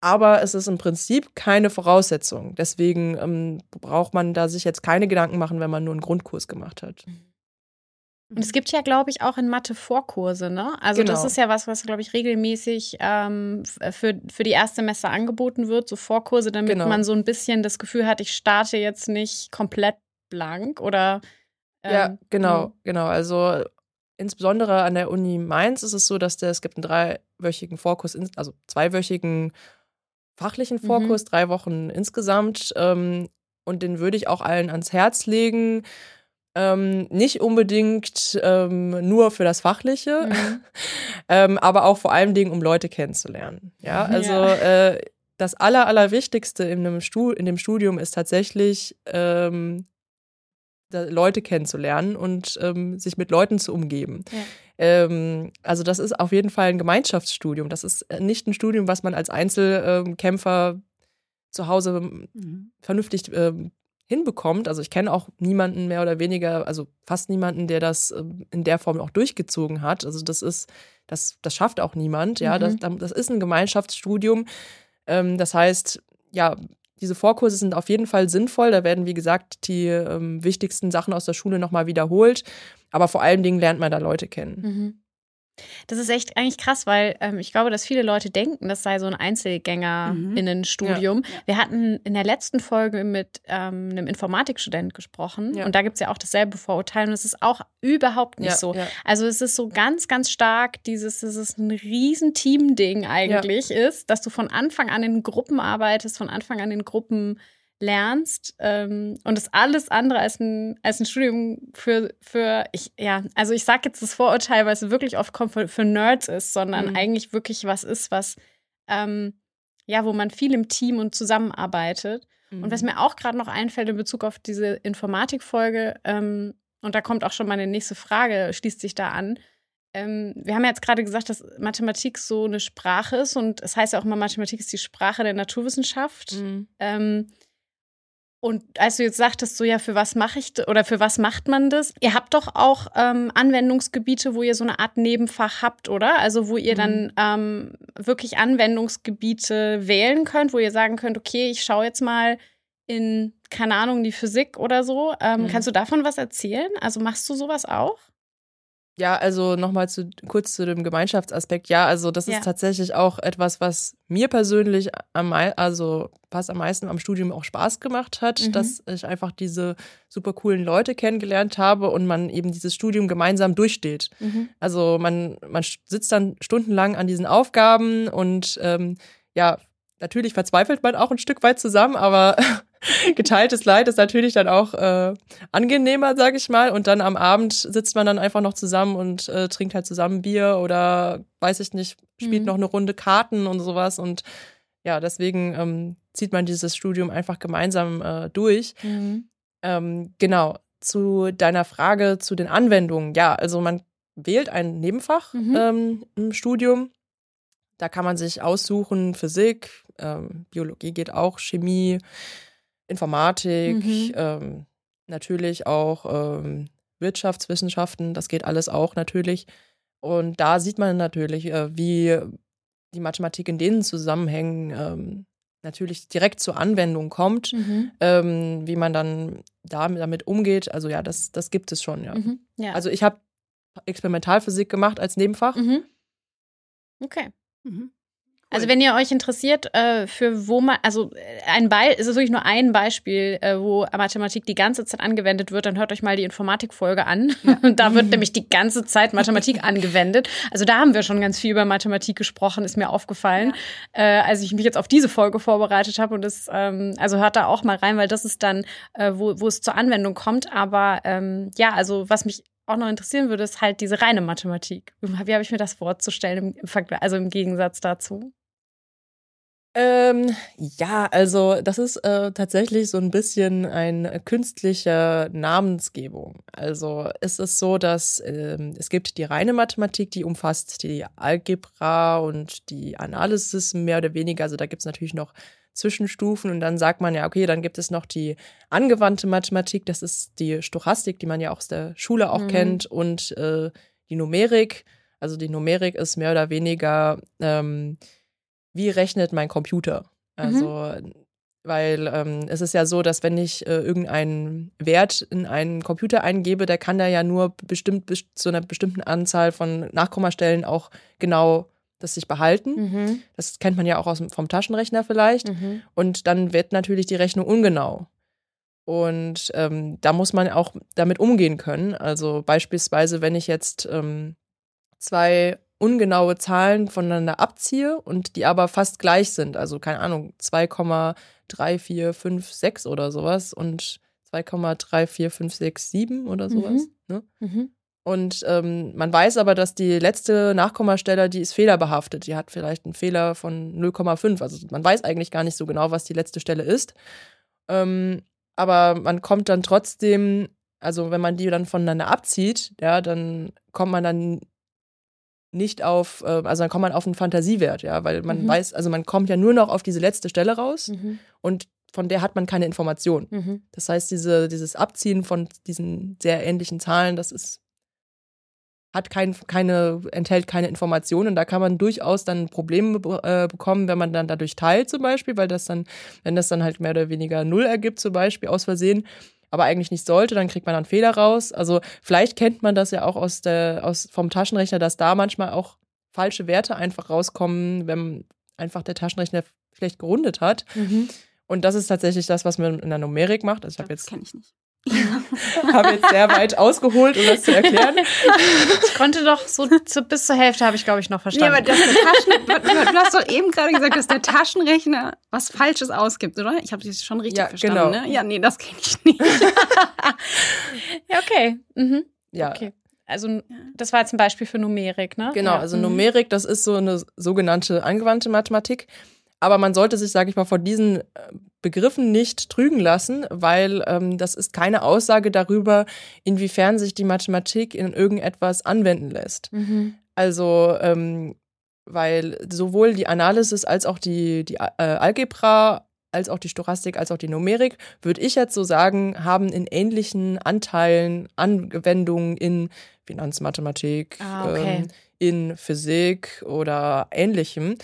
Aber es ist im Prinzip keine Voraussetzung. Deswegen ähm, braucht man da sich jetzt keine Gedanken machen, wenn man nur einen Grundkurs gemacht hat. Und es gibt ja, glaube ich, auch in Mathe Vorkurse, ne? Also genau. das ist ja was, was, glaube ich, regelmäßig ähm, für, für die Erstsemester angeboten wird, so Vorkurse, damit genau. man so ein bisschen das Gefühl hat, ich starte jetzt nicht komplett blank oder ähm, Ja, genau, hm. genau. Also insbesondere an der Uni Mainz ist es so, dass der, es gibt einen dreiwöchigen Vorkurs, also zweiwöchigen fachlichen mhm. Vorkurs, mhm. drei Wochen insgesamt. Ähm, und den würde ich auch allen ans Herz legen ähm, nicht unbedingt ähm, nur für das Fachliche, mhm. [LAUGHS] ähm, aber auch vor allen Dingen, um Leute kennenzulernen. Ja, also ja. Äh, das Aller, Allerwichtigste in, einem Stu in dem Studium ist tatsächlich, ähm, Leute kennenzulernen und ähm, sich mit Leuten zu umgeben. Ja. Ähm, also das ist auf jeden Fall ein Gemeinschaftsstudium. Das ist äh, nicht ein Studium, was man als Einzelkämpfer zu Hause mhm. vernünftig ähm, hinbekommt. Also ich kenne auch niemanden mehr oder weniger, also fast niemanden, der das ähm, in der Form auch durchgezogen hat. Also das ist, das, das schafft auch niemand. Ja, mhm. das, das ist ein Gemeinschaftsstudium. Ähm, das heißt, ja, diese Vorkurse sind auf jeden Fall sinnvoll. Da werden, wie gesagt, die ähm, wichtigsten Sachen aus der Schule nochmal wiederholt. Aber vor allen Dingen lernt man da Leute kennen. Mhm. Das ist echt eigentlich krass, weil ähm, ich glaube, dass viele Leute denken, das sei so ein Einzelgängerinnenstudium. Mhm. Ja. Wir hatten in der letzten Folge mit ähm, einem Informatikstudent gesprochen ja. und da gibt es ja auch dasselbe Vorurteil und es ist auch überhaupt nicht ja, so. Also es ist so ganz, ganz stark dieses, dass es ein riesen Team-Ding eigentlich ist, dass du von Anfang an in Gruppen arbeitest, von Anfang an in Gruppen lernst ähm, und es alles andere als ein, als ein Studium für, für ich, ja, also ich sage jetzt das Vorurteil, weil es wirklich oft kommt für, für Nerds ist, sondern mhm. eigentlich wirklich was ist, was, ähm, ja, wo man viel im Team und zusammenarbeitet. Mhm. Und was mhm. mir auch gerade noch einfällt in Bezug auf diese Informatikfolge, ähm, und da kommt auch schon meine nächste Frage, schließt sich da an. Ähm, wir haben ja jetzt gerade gesagt, dass Mathematik so eine Sprache ist und es heißt ja auch immer, Mathematik ist die Sprache der Naturwissenschaft. Mhm. Ähm, und als du jetzt sagtest, so ja, für was mache ich oder für was macht man das? Ihr habt doch auch ähm, Anwendungsgebiete, wo ihr so eine Art Nebenfach habt, oder? Also wo ihr mhm. dann ähm, wirklich Anwendungsgebiete wählen könnt, wo ihr sagen könnt, okay, ich schaue jetzt mal in, keine Ahnung, die Physik oder so. Ähm, mhm. Kannst du davon was erzählen? Also machst du sowas auch? Ja, also nochmal zu, kurz zu dem Gemeinschaftsaspekt. Ja, also das Ja. ist tatsächlich auch etwas, was mir persönlich am also fast am meisten am Studium auch Spaß gemacht hat, Mhm. dass ich einfach diese super coolen Leute kennengelernt habe und man eben dieses Studium gemeinsam durchsteht. Mhm. Also man, man sitzt dann stundenlang an diesen Aufgaben und ähm, ja, natürlich verzweifelt man auch ein Stück weit zusammen, aber [LAUGHS] [LAUGHS] geteiltes Leid ist natürlich dann auch äh, angenehmer, sag ich mal. Und dann am Abend sitzt man dann einfach noch zusammen und äh, trinkt halt zusammen Bier oder weiß ich nicht, spielt Mhm. noch eine Runde Karten und sowas. Und ja, deswegen ähm, zieht man dieses Studium einfach gemeinsam äh, durch. Mhm. Ähm, genau, zu deiner Frage zu den Anwendungen. Ja, also man wählt ein Nebenfach Mhm. ähm, im Studium. Da kann man sich aussuchen, Physik, ähm, Biologie geht auch, Chemie, Informatik, Mhm. ähm, natürlich auch ähm, Wirtschaftswissenschaften, das geht alles auch natürlich. Und da sieht man natürlich, äh, wie die Mathematik in den Zusammenhängen ähm, natürlich direkt zur Anwendung kommt Mhm. ähm, wie man dann damit, damit umgeht. Also ja, das, das gibt es schon, ja. Mhm. Ja. Also ich habe Experimentalphysik gemacht als Nebenfach. mhm. Okay. Also wenn ihr euch interessiert, äh, für wo man, also äh, ein Be es ist wirklich nur ein Beispiel, äh, wo Mathematik die ganze Zeit angewendet wird, dann hört euch mal die Informatikfolge an. [LAUGHS] da wird nämlich die ganze Zeit Mathematik [LAUGHS] angewendet. Also da haben wir schon ganz viel über Mathematik gesprochen, ist mir aufgefallen, äh, als ich mich jetzt auf diese Folge vorbereitet habe. Und das, ähm, also hört da auch mal rein, weil das ist dann, äh, wo, wo es zur Anwendung kommt. Aber ähm, ja, also was mich auch noch interessieren würde, ist halt diese reine Mathematik. Wie habe ich mir das vorzustellen, im, Vergleich- also im Gegensatz dazu? Ähm, ja, also das ist äh, tatsächlich so ein bisschen eine künstliche Namensgebung. Also es ist so, dass ähm, es gibt die reine Mathematik, die umfasst die Algebra und die Analysis mehr oder weniger. Also da gibt es natürlich noch Zwischenstufen und dann sagt man ja, okay, dann gibt es noch die angewandte Mathematik, das ist die Stochastik, die man ja auch aus der Schule auch Mhm. kennt und äh, die Numerik. Also die Numerik ist mehr oder weniger ähm, wie rechnet mein Computer? Also, weil ähm, es ist ja so, dass wenn ich äh, irgendeinen Wert in einen Computer eingebe, der kann da ja nur bestimmt bis zu einer bestimmten Anzahl von Nachkommastellen auch genau das sich behalten. Mhm. Das kennt man ja auch aus, vom Taschenrechner vielleicht. Mhm. Und dann wird natürlich die Rechnung ungenau. Und ähm, da muss man auch damit umgehen können. Also beispielsweise, wenn ich jetzt ähm, zwei ungenaue Zahlen voneinander abziehe und die aber fast gleich sind, also keine Ahnung, 2,3456 oder sowas und 2,34567 oder sowas. Ne? Mhm. Und ähm, man weiß aber, dass die letzte Nachkommastelle, die ist fehlerbehaftet. Die hat vielleicht einen Fehler von 0,5. Also man weiß eigentlich gar nicht so genau, was die letzte Stelle ist. Ähm, aber man kommt dann trotzdem, also wenn man die dann voneinander abzieht, ja, dann kommt man dann nicht auf, äh, also dann kommt man auf einen Fantasiewert, ja, weil man Mhm. weiß, also man kommt ja nur noch auf diese letzte Stelle raus Mhm. und von der hat man keine Information. Mhm. Das heißt, diese, dieses Abziehen von diesen sehr ähnlichen Zahlen, das ist, hat kein, keine, enthält keine Informationen. Und da kann man durchaus dann Probleme äh, bekommen, wenn man dann dadurch teilt, zum Beispiel, weil das dann, wenn das dann halt mehr oder weniger null ergibt, zum Beispiel aus Versehen, aber eigentlich nicht sollte, dann kriegt man dann Fehler raus. Also vielleicht kennt man das ja auch aus der, aus, vom Taschenrechner, dass da manchmal auch falsche Werte einfach rauskommen, wenn einfach der Taschenrechner schlecht gerundet hat. Mhm. Und das ist tatsächlich das, was man in der Numerik macht. Also ich habe Das jetzt kenne ich nicht. [LAUGHS] habe jetzt sehr weit ausgeholt, um das zu erklären. [LAUGHS] Ich konnte doch so zu, bis zur Hälfte habe ich, glaube ich, noch Nee, verstanden. aber das Taschen, [LAUGHS] du, hast doch eben gerade gesagt, dass der Taschenrechner was Falsches ausgibt, oder? Ich habe das schon richtig Ja, verstanden. genau. Ne? Ja, nee, das kenne ich nicht. ja, okay. Mhm. Ja, Okay. Also das war jetzt ein Beispiel für Numerik, ne? genau. Ja. Also Mhm. Numerik, das ist so eine sogenannte angewandte Mathematik. Aber man sollte sich, sage ich mal, von diesen äh, Begriffen nicht trügen lassen, weil ähm, das ist keine Aussage darüber, inwiefern sich die Mathematik in irgendetwas anwenden lässt. Mhm. Also, ähm, weil sowohl die Analysis als auch die, die äh, Algebra, als auch die Stochastik, als auch die Numerik, würde ich jetzt so sagen, haben in ähnlichen Anteilen Anwendungen in Finanzmathematik, Ah, okay. ähm, in Physik oder ähnlichem.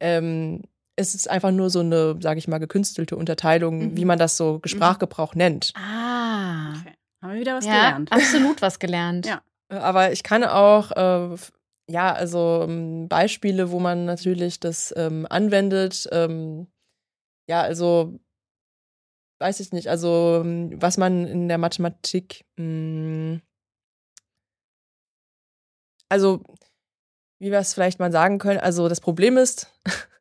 Ähm, es ist einfach nur so eine, sage ich mal, gekünstelte Unterteilung, Mhm. wie man das so Sprachgebrauch nennt. Ah. Okay. Haben wir wieder was ja, gelernt. absolut was gelernt. Ja. Aber ich kann auch, äh, ja, also ähm, Beispiele, wo man natürlich das ähm, anwendet. Ähm, ja, also weiß ich nicht. Also ähm, was man in der Mathematik, mh, hm, also wie wir es vielleicht mal sagen können. Also das Problem ist, [LAUGHS]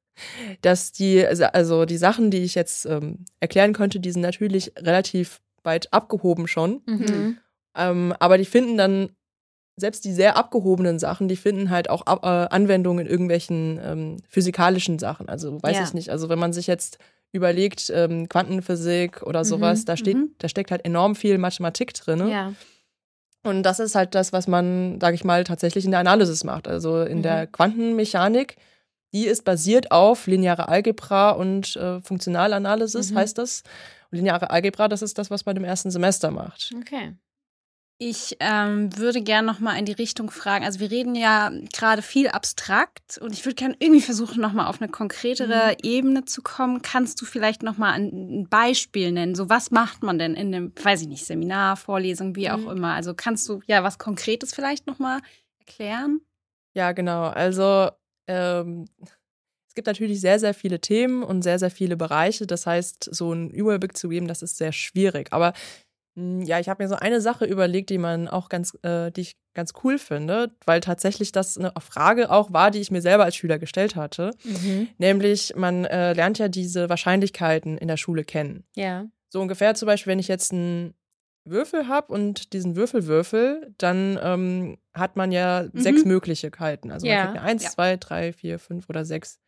dass die, also, also die Sachen, die ich jetzt ähm, erklären könnte, die sind natürlich relativ weit abgehoben schon. Mhm. Ähm, aber die finden dann, selbst die sehr abgehobenen Sachen, die finden halt auch äh, Anwendungen in irgendwelchen ähm, physikalischen Sachen. Also weiß ja. ich nicht. Also wenn man sich jetzt überlegt, ähm, Quantenphysik oder sowas, mhm. da steht, mhm. da steckt halt enorm viel Mathematik drin. Ja. Und das ist halt das, was man, sage ich mal, tatsächlich in der Analysis macht. Also in mhm. der Quantenmechanik, die ist basiert auf lineare Algebra und äh, Funktionalanalysis, mhm. heißt das. Und lineare Algebra, das ist das, was man im ersten Semester macht. Okay. Ich ähm, würde gerne noch mal in die Richtung fragen. Also wir reden ja gerade viel abstrakt und ich würde gerne irgendwie versuchen, noch mal auf eine konkretere mhm. Ebene zu kommen. Kannst du vielleicht noch mal ein, Beispiel nennen? So was macht man denn in einem, weiß ich nicht, Seminar, Vorlesung, wie auch mhm. immer? Also kannst du ja was Konkretes vielleicht noch mal erklären? Ja, genau. Also ähm, es gibt natürlich sehr, sehr viele Themen und sehr, sehr viele Bereiche. Das heißt, so einen Überblick zu geben, das ist sehr schwierig. Aber hm, ja, ich habe mir so eine Sache überlegt, die man auch ganz, äh, die ich ganz cool finde, weil tatsächlich das eine Frage auch war, die ich mir selber als Schüler gestellt hatte. Mhm. Nämlich, man äh, lernt ja diese Wahrscheinlichkeiten in der Schule kennen. Ja. So ungefähr zum Beispiel, wenn ich jetzt einen Würfel habe und diesen Würfelwürfel, dann ähm, hat man ja mhm. sechs Möglichkeiten. Also ja. man kriegt eine eins, ja. zwei, drei, vier, fünf oder sechs.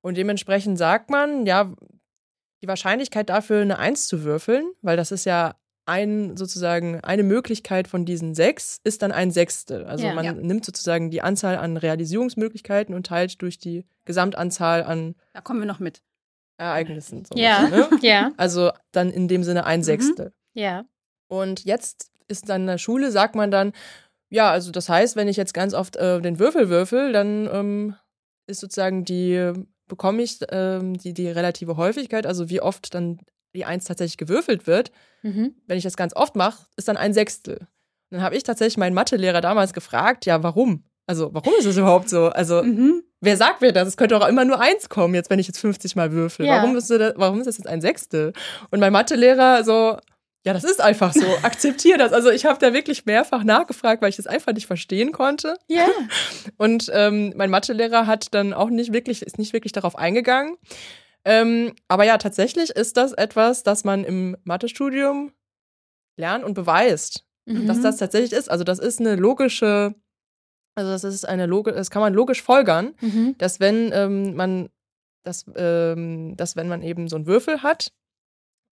Und dementsprechend sagt man, ja, die Wahrscheinlichkeit dafür, eine Eins zu würfeln, weil das ist ja ein sozusagen eine Möglichkeit von diesen sechs ist dann ein Sechstel. Also ja, man ja. nimmt sozusagen die Anzahl an Realisierungsmöglichkeiten und teilt durch die Gesamtanzahl an. Da kommen wir noch mit. Ereignissen. So ja, ne? [LAUGHS] ja. Also dann in dem Sinne ein mhm. Sechstel. Mhm. Ja. Und jetzt ist dann in der Schule, sagt man dann, ja, also das heißt, wenn ich jetzt ganz oft äh, den Würfel würfel, dann ähm, ist sozusagen die, bekomme ich ähm, die, die relative Häufigkeit, also wie oft dann die Eins tatsächlich gewürfelt wird, mhm. wenn ich das ganz oft mache, ist dann ein Sechstel. Und dann habe ich tatsächlich meinen Mathelehrer damals gefragt, ja, warum? Also, warum ist das überhaupt so? Also, mhm. wer sagt mir das? Es könnte auch immer nur eins kommen, jetzt, wenn ich jetzt 50 Mal würfel. Ja. Warum, ist das, warum ist das jetzt ein Sechstel? Und mein Mathelehrer so, ja, das ist einfach so. [LAUGHS] Akzeptier das. Also ich habe da wirklich mehrfach nachgefragt, weil ich das einfach nicht verstehen konnte. Ja. Und ähm, mein Mathelehrer hat dann auch nicht wirklich, ist nicht wirklich darauf eingegangen. Ähm, aber ja, tatsächlich ist das etwas, das man im Mathestudium lernt und beweist, mhm. dass das tatsächlich ist. Also das ist eine logische, also das ist eine Logik, das kann man logisch folgern, mhm. dass wenn ähm, man, dass, ähm, dass wenn man eben so einen Würfel hat,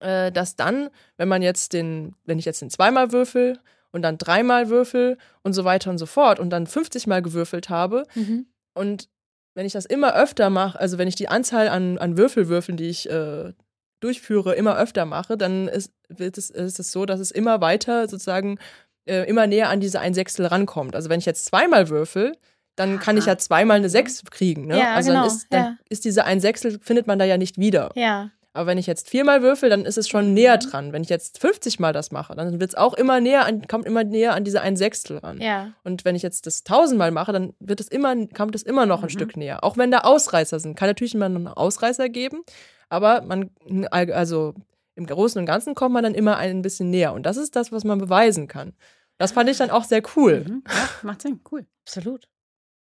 äh, dass dann, wenn man jetzt den, wenn ich jetzt den zweimal würfel und dann dreimal würfel und so weiter und so fort und dann 50 Mal gewürfelt habe mhm. und wenn ich das immer öfter mache, also wenn ich die Anzahl an, an Würfelwürfeln, die ich äh, durchführe, immer öfter mache, dann ist, wird es, ist es so, dass es immer weiter sozusagen äh, immer näher an diese ein Sechstel rankommt. Also wenn ich jetzt zweimal würfel, dann kann ich ja zweimal eine Sechs kriegen. Ne? Ja, also genau, dann, ist, dann ja. ist diese ein Sechstel, findet man da ja nicht wieder. Ja. Aber wenn ich jetzt viermal würfel, dann ist es schon näher mhm. dran. Wenn ich jetzt 50 Mal das mache, dann wird es auch immer näher an, kommt immer näher an diese ein Sechstel ran. Ja. Und wenn ich jetzt das tausendmal mache, dann wird es immer, kommt es immer noch ein mhm. Stück näher. Auch wenn da Ausreißer sind. Kann natürlich immer noch einen Ausreißer geben, aber man, also im Großen und Ganzen kommt man dann immer ein bisschen näher. Und das ist das, was man beweisen kann. Das fand ich dann auch sehr cool. Mhm. Ja, macht Sinn, cool. Absolut.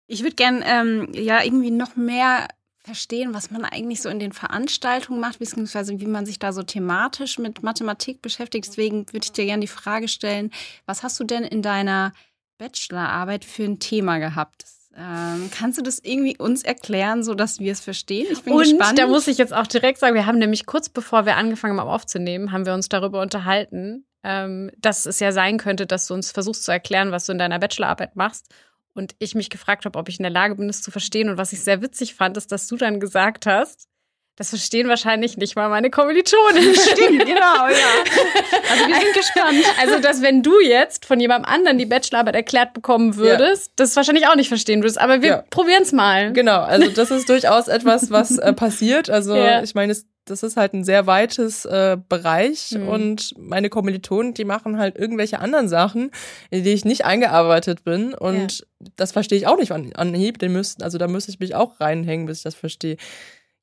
Ich würde gern ähm, ja irgendwie noch mehr verstehen, was man eigentlich so in den Veranstaltungen macht, beziehungsweise wie man sich da so thematisch mit Mathematik beschäftigt. Deswegen würde ich dir gerne die Frage stellen, was hast du denn in deiner Bachelorarbeit für ein Thema gehabt? Ähm, kannst du das irgendwie uns erklären, so dass wir es verstehen? Ich bin Und gespannt. da muss ich jetzt auch direkt sagen, wir haben nämlich kurz bevor wir angefangen haben aufzunehmen, haben wir uns darüber unterhalten, ähm, dass es ja sein könnte, dass du uns versuchst zu erklären, was du in deiner Bachelorarbeit machst und ich mich gefragt habe, ob ich in der Lage bin, das zu verstehen. Und was ich sehr witzig fand, ist, dass du dann gesagt hast, das verstehen wahrscheinlich nicht mal meine Kommilitonen. [LAUGHS] Stimmt, genau, ja. [LAUGHS] Also wir sind gespannt. Also, dass wenn du jetzt von jemandem anderen die Bachelorarbeit erklärt bekommen würdest, ja. das wahrscheinlich auch nicht verstehen würdest. Aber wir ja. probieren es mal. Genau, also das ist durchaus etwas, was äh, passiert. Also ja. ich meine, das ist halt ein sehr weites äh, Bereich mhm. und meine Kommilitonen, die machen halt irgendwelche anderen Sachen, in die ich nicht eingearbeitet bin und ja. das verstehe ich auch nicht an Anhieb. Den müssten, also da müsste ich mich auch reinhängen, bis ich das verstehe.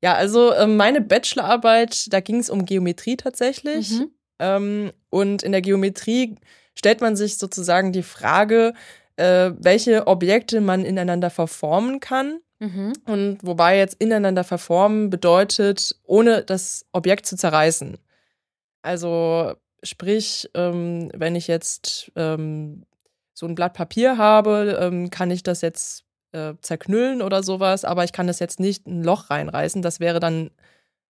Ja, also äh, meine Bachelorarbeit, da ging es um Geometrie tatsächlich. Mhm. Ähm, und in der Geometrie stellt man sich sozusagen die Frage, äh, welche Objekte man ineinander verformen kann. Mhm. Und wobei jetzt ineinander verformen bedeutet, ohne das Objekt zu zerreißen. Also sprich, ähm, wenn ich jetzt ähm, so ein Blatt Papier habe, ähm, kann ich das jetzt äh, zerknüllen oder sowas, aber ich kann das jetzt nicht ein Loch reinreißen. Das wäre dann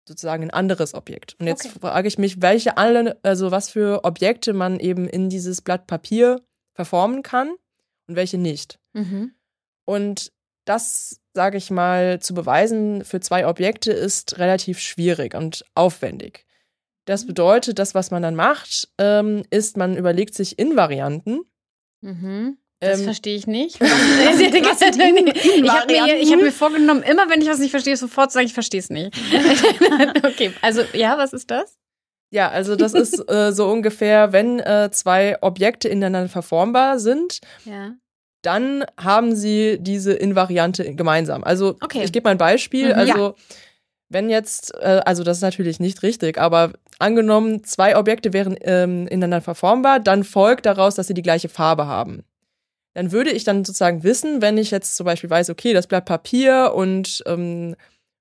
sozusagen ein anderes Objekt. Und jetzt okay. frage ich mich, welche alle, also was für Objekte man eben in dieses Blatt Papier verformen kann und welche nicht. Mhm. Und das, sage ich mal, zu beweisen für zwei Objekte ist relativ schwierig und aufwendig. Das mhm. bedeutet, das, was man dann macht, ähm, ist, man überlegt sich Invarianten. Mhm. Das ähm, verstehe ich nicht. [LAUGHS] [LAUGHS] ich habe mir, hab mir vorgenommen, immer wenn ich was nicht verstehe, sofort zu sagen, ich verstehe es nicht. [LAUGHS] okay, also ja, was ist das? Ja, also das ist äh, so ungefähr, wenn äh, zwei Objekte ineinander verformbar sind, ja. Dann haben sie diese Invariante gemeinsam. Also okay. ich gebe mal ein Beispiel. Mhm, also ja. wenn jetzt, äh, also das ist natürlich nicht richtig, aber angenommen, zwei Objekte wären ähm, ineinander verformbar, dann folgt daraus, dass sie die gleiche Farbe haben dann würde ich dann sozusagen wissen, wenn ich jetzt zum Beispiel weiß, okay, das Blatt Papier und ähm,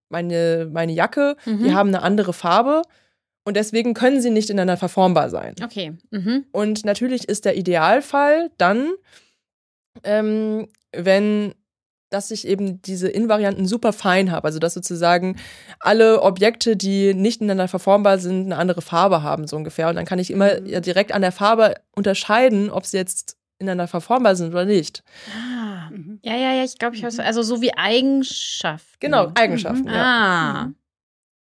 meine, meine Jacke, mhm. die haben eine andere Farbe und deswegen können sie nicht ineinander verformbar sein. Okay. Mhm. Und natürlich ist der Idealfall dann, ähm, wenn dass ich eben diese Invarianten super fein habe. Also dass sozusagen alle Objekte, die nicht ineinander verformbar sind, eine andere Farbe haben, so ungefähr. Und dann kann ich immer mhm. ja direkt an der Farbe unterscheiden, ob sie jetzt ineinander verformbar sind oder nicht. Ah. Mhm. Ja, ja, ja, ich glaube, ich habe also so wie Eigenschaften. Genau, Eigenschaften. Mhm. Ja. Ah.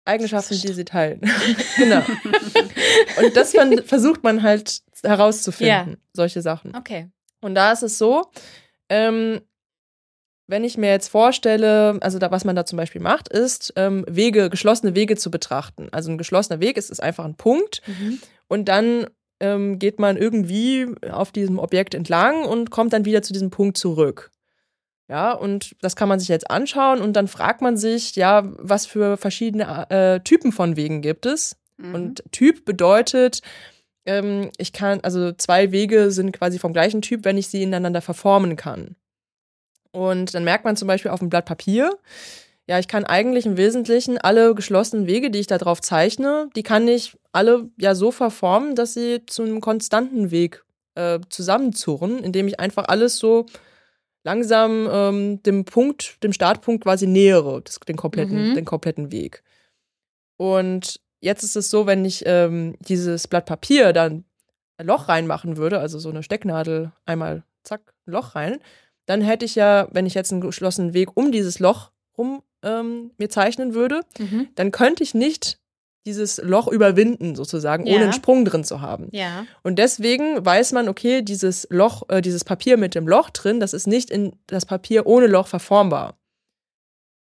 Eigenschaften, die sie teilen. [LAUGHS] genau. [LAUGHS] Und das versucht man halt herauszufinden, ja. solche Sachen. Okay. Und da ist es so, ähm, wenn ich mir jetzt vorstelle, also da, was man da zum Beispiel macht, ist, ähm, Wege, geschlossene Wege zu betrachten. Also ein geschlossener Weg ist, ist einfach ein Punkt. Mhm. Und dann ähm, geht man irgendwie auf diesem Objekt entlang und kommt dann wieder zu diesem Punkt zurück. Ja, und das kann man sich jetzt anschauen und dann fragt man sich, ja, was für verschiedene äh, Typen von Wegen gibt es? Mhm. Und Typ bedeutet, ähm, ich kann, also zwei Wege sind quasi vom gleichen Typ, wenn ich sie ineinander verformen kann. Und dann merkt man zum Beispiel auf dem Blatt Papier, ja, ich kann eigentlich im Wesentlichen alle geschlossenen Wege, die ich da drauf zeichne, die kann ich alle ja so verformen, dass sie zu einem konstanten Weg äh, zusammenzurren, indem ich einfach alles so langsam ähm, dem Punkt, dem Startpunkt quasi nähere, das, den, kompletten, mhm. den kompletten Weg. Und jetzt ist es so, wenn ich ähm, dieses Blatt Papier dann ein Loch reinmachen würde, also so eine Stecknadel einmal zack, ein Loch rein, dann hätte ich ja, wenn ich jetzt einen geschlossenen Weg um dieses Loch rum ähm, mir zeichnen würde, mhm. dann könnte ich nicht dieses Loch überwinden, sozusagen, ja. ohne einen Sprung drin zu haben. Ja. Und deswegen weiß man, okay, dieses Loch, äh, dieses Papier mit dem Loch drin, das ist nicht in das Papier ohne Loch verformbar.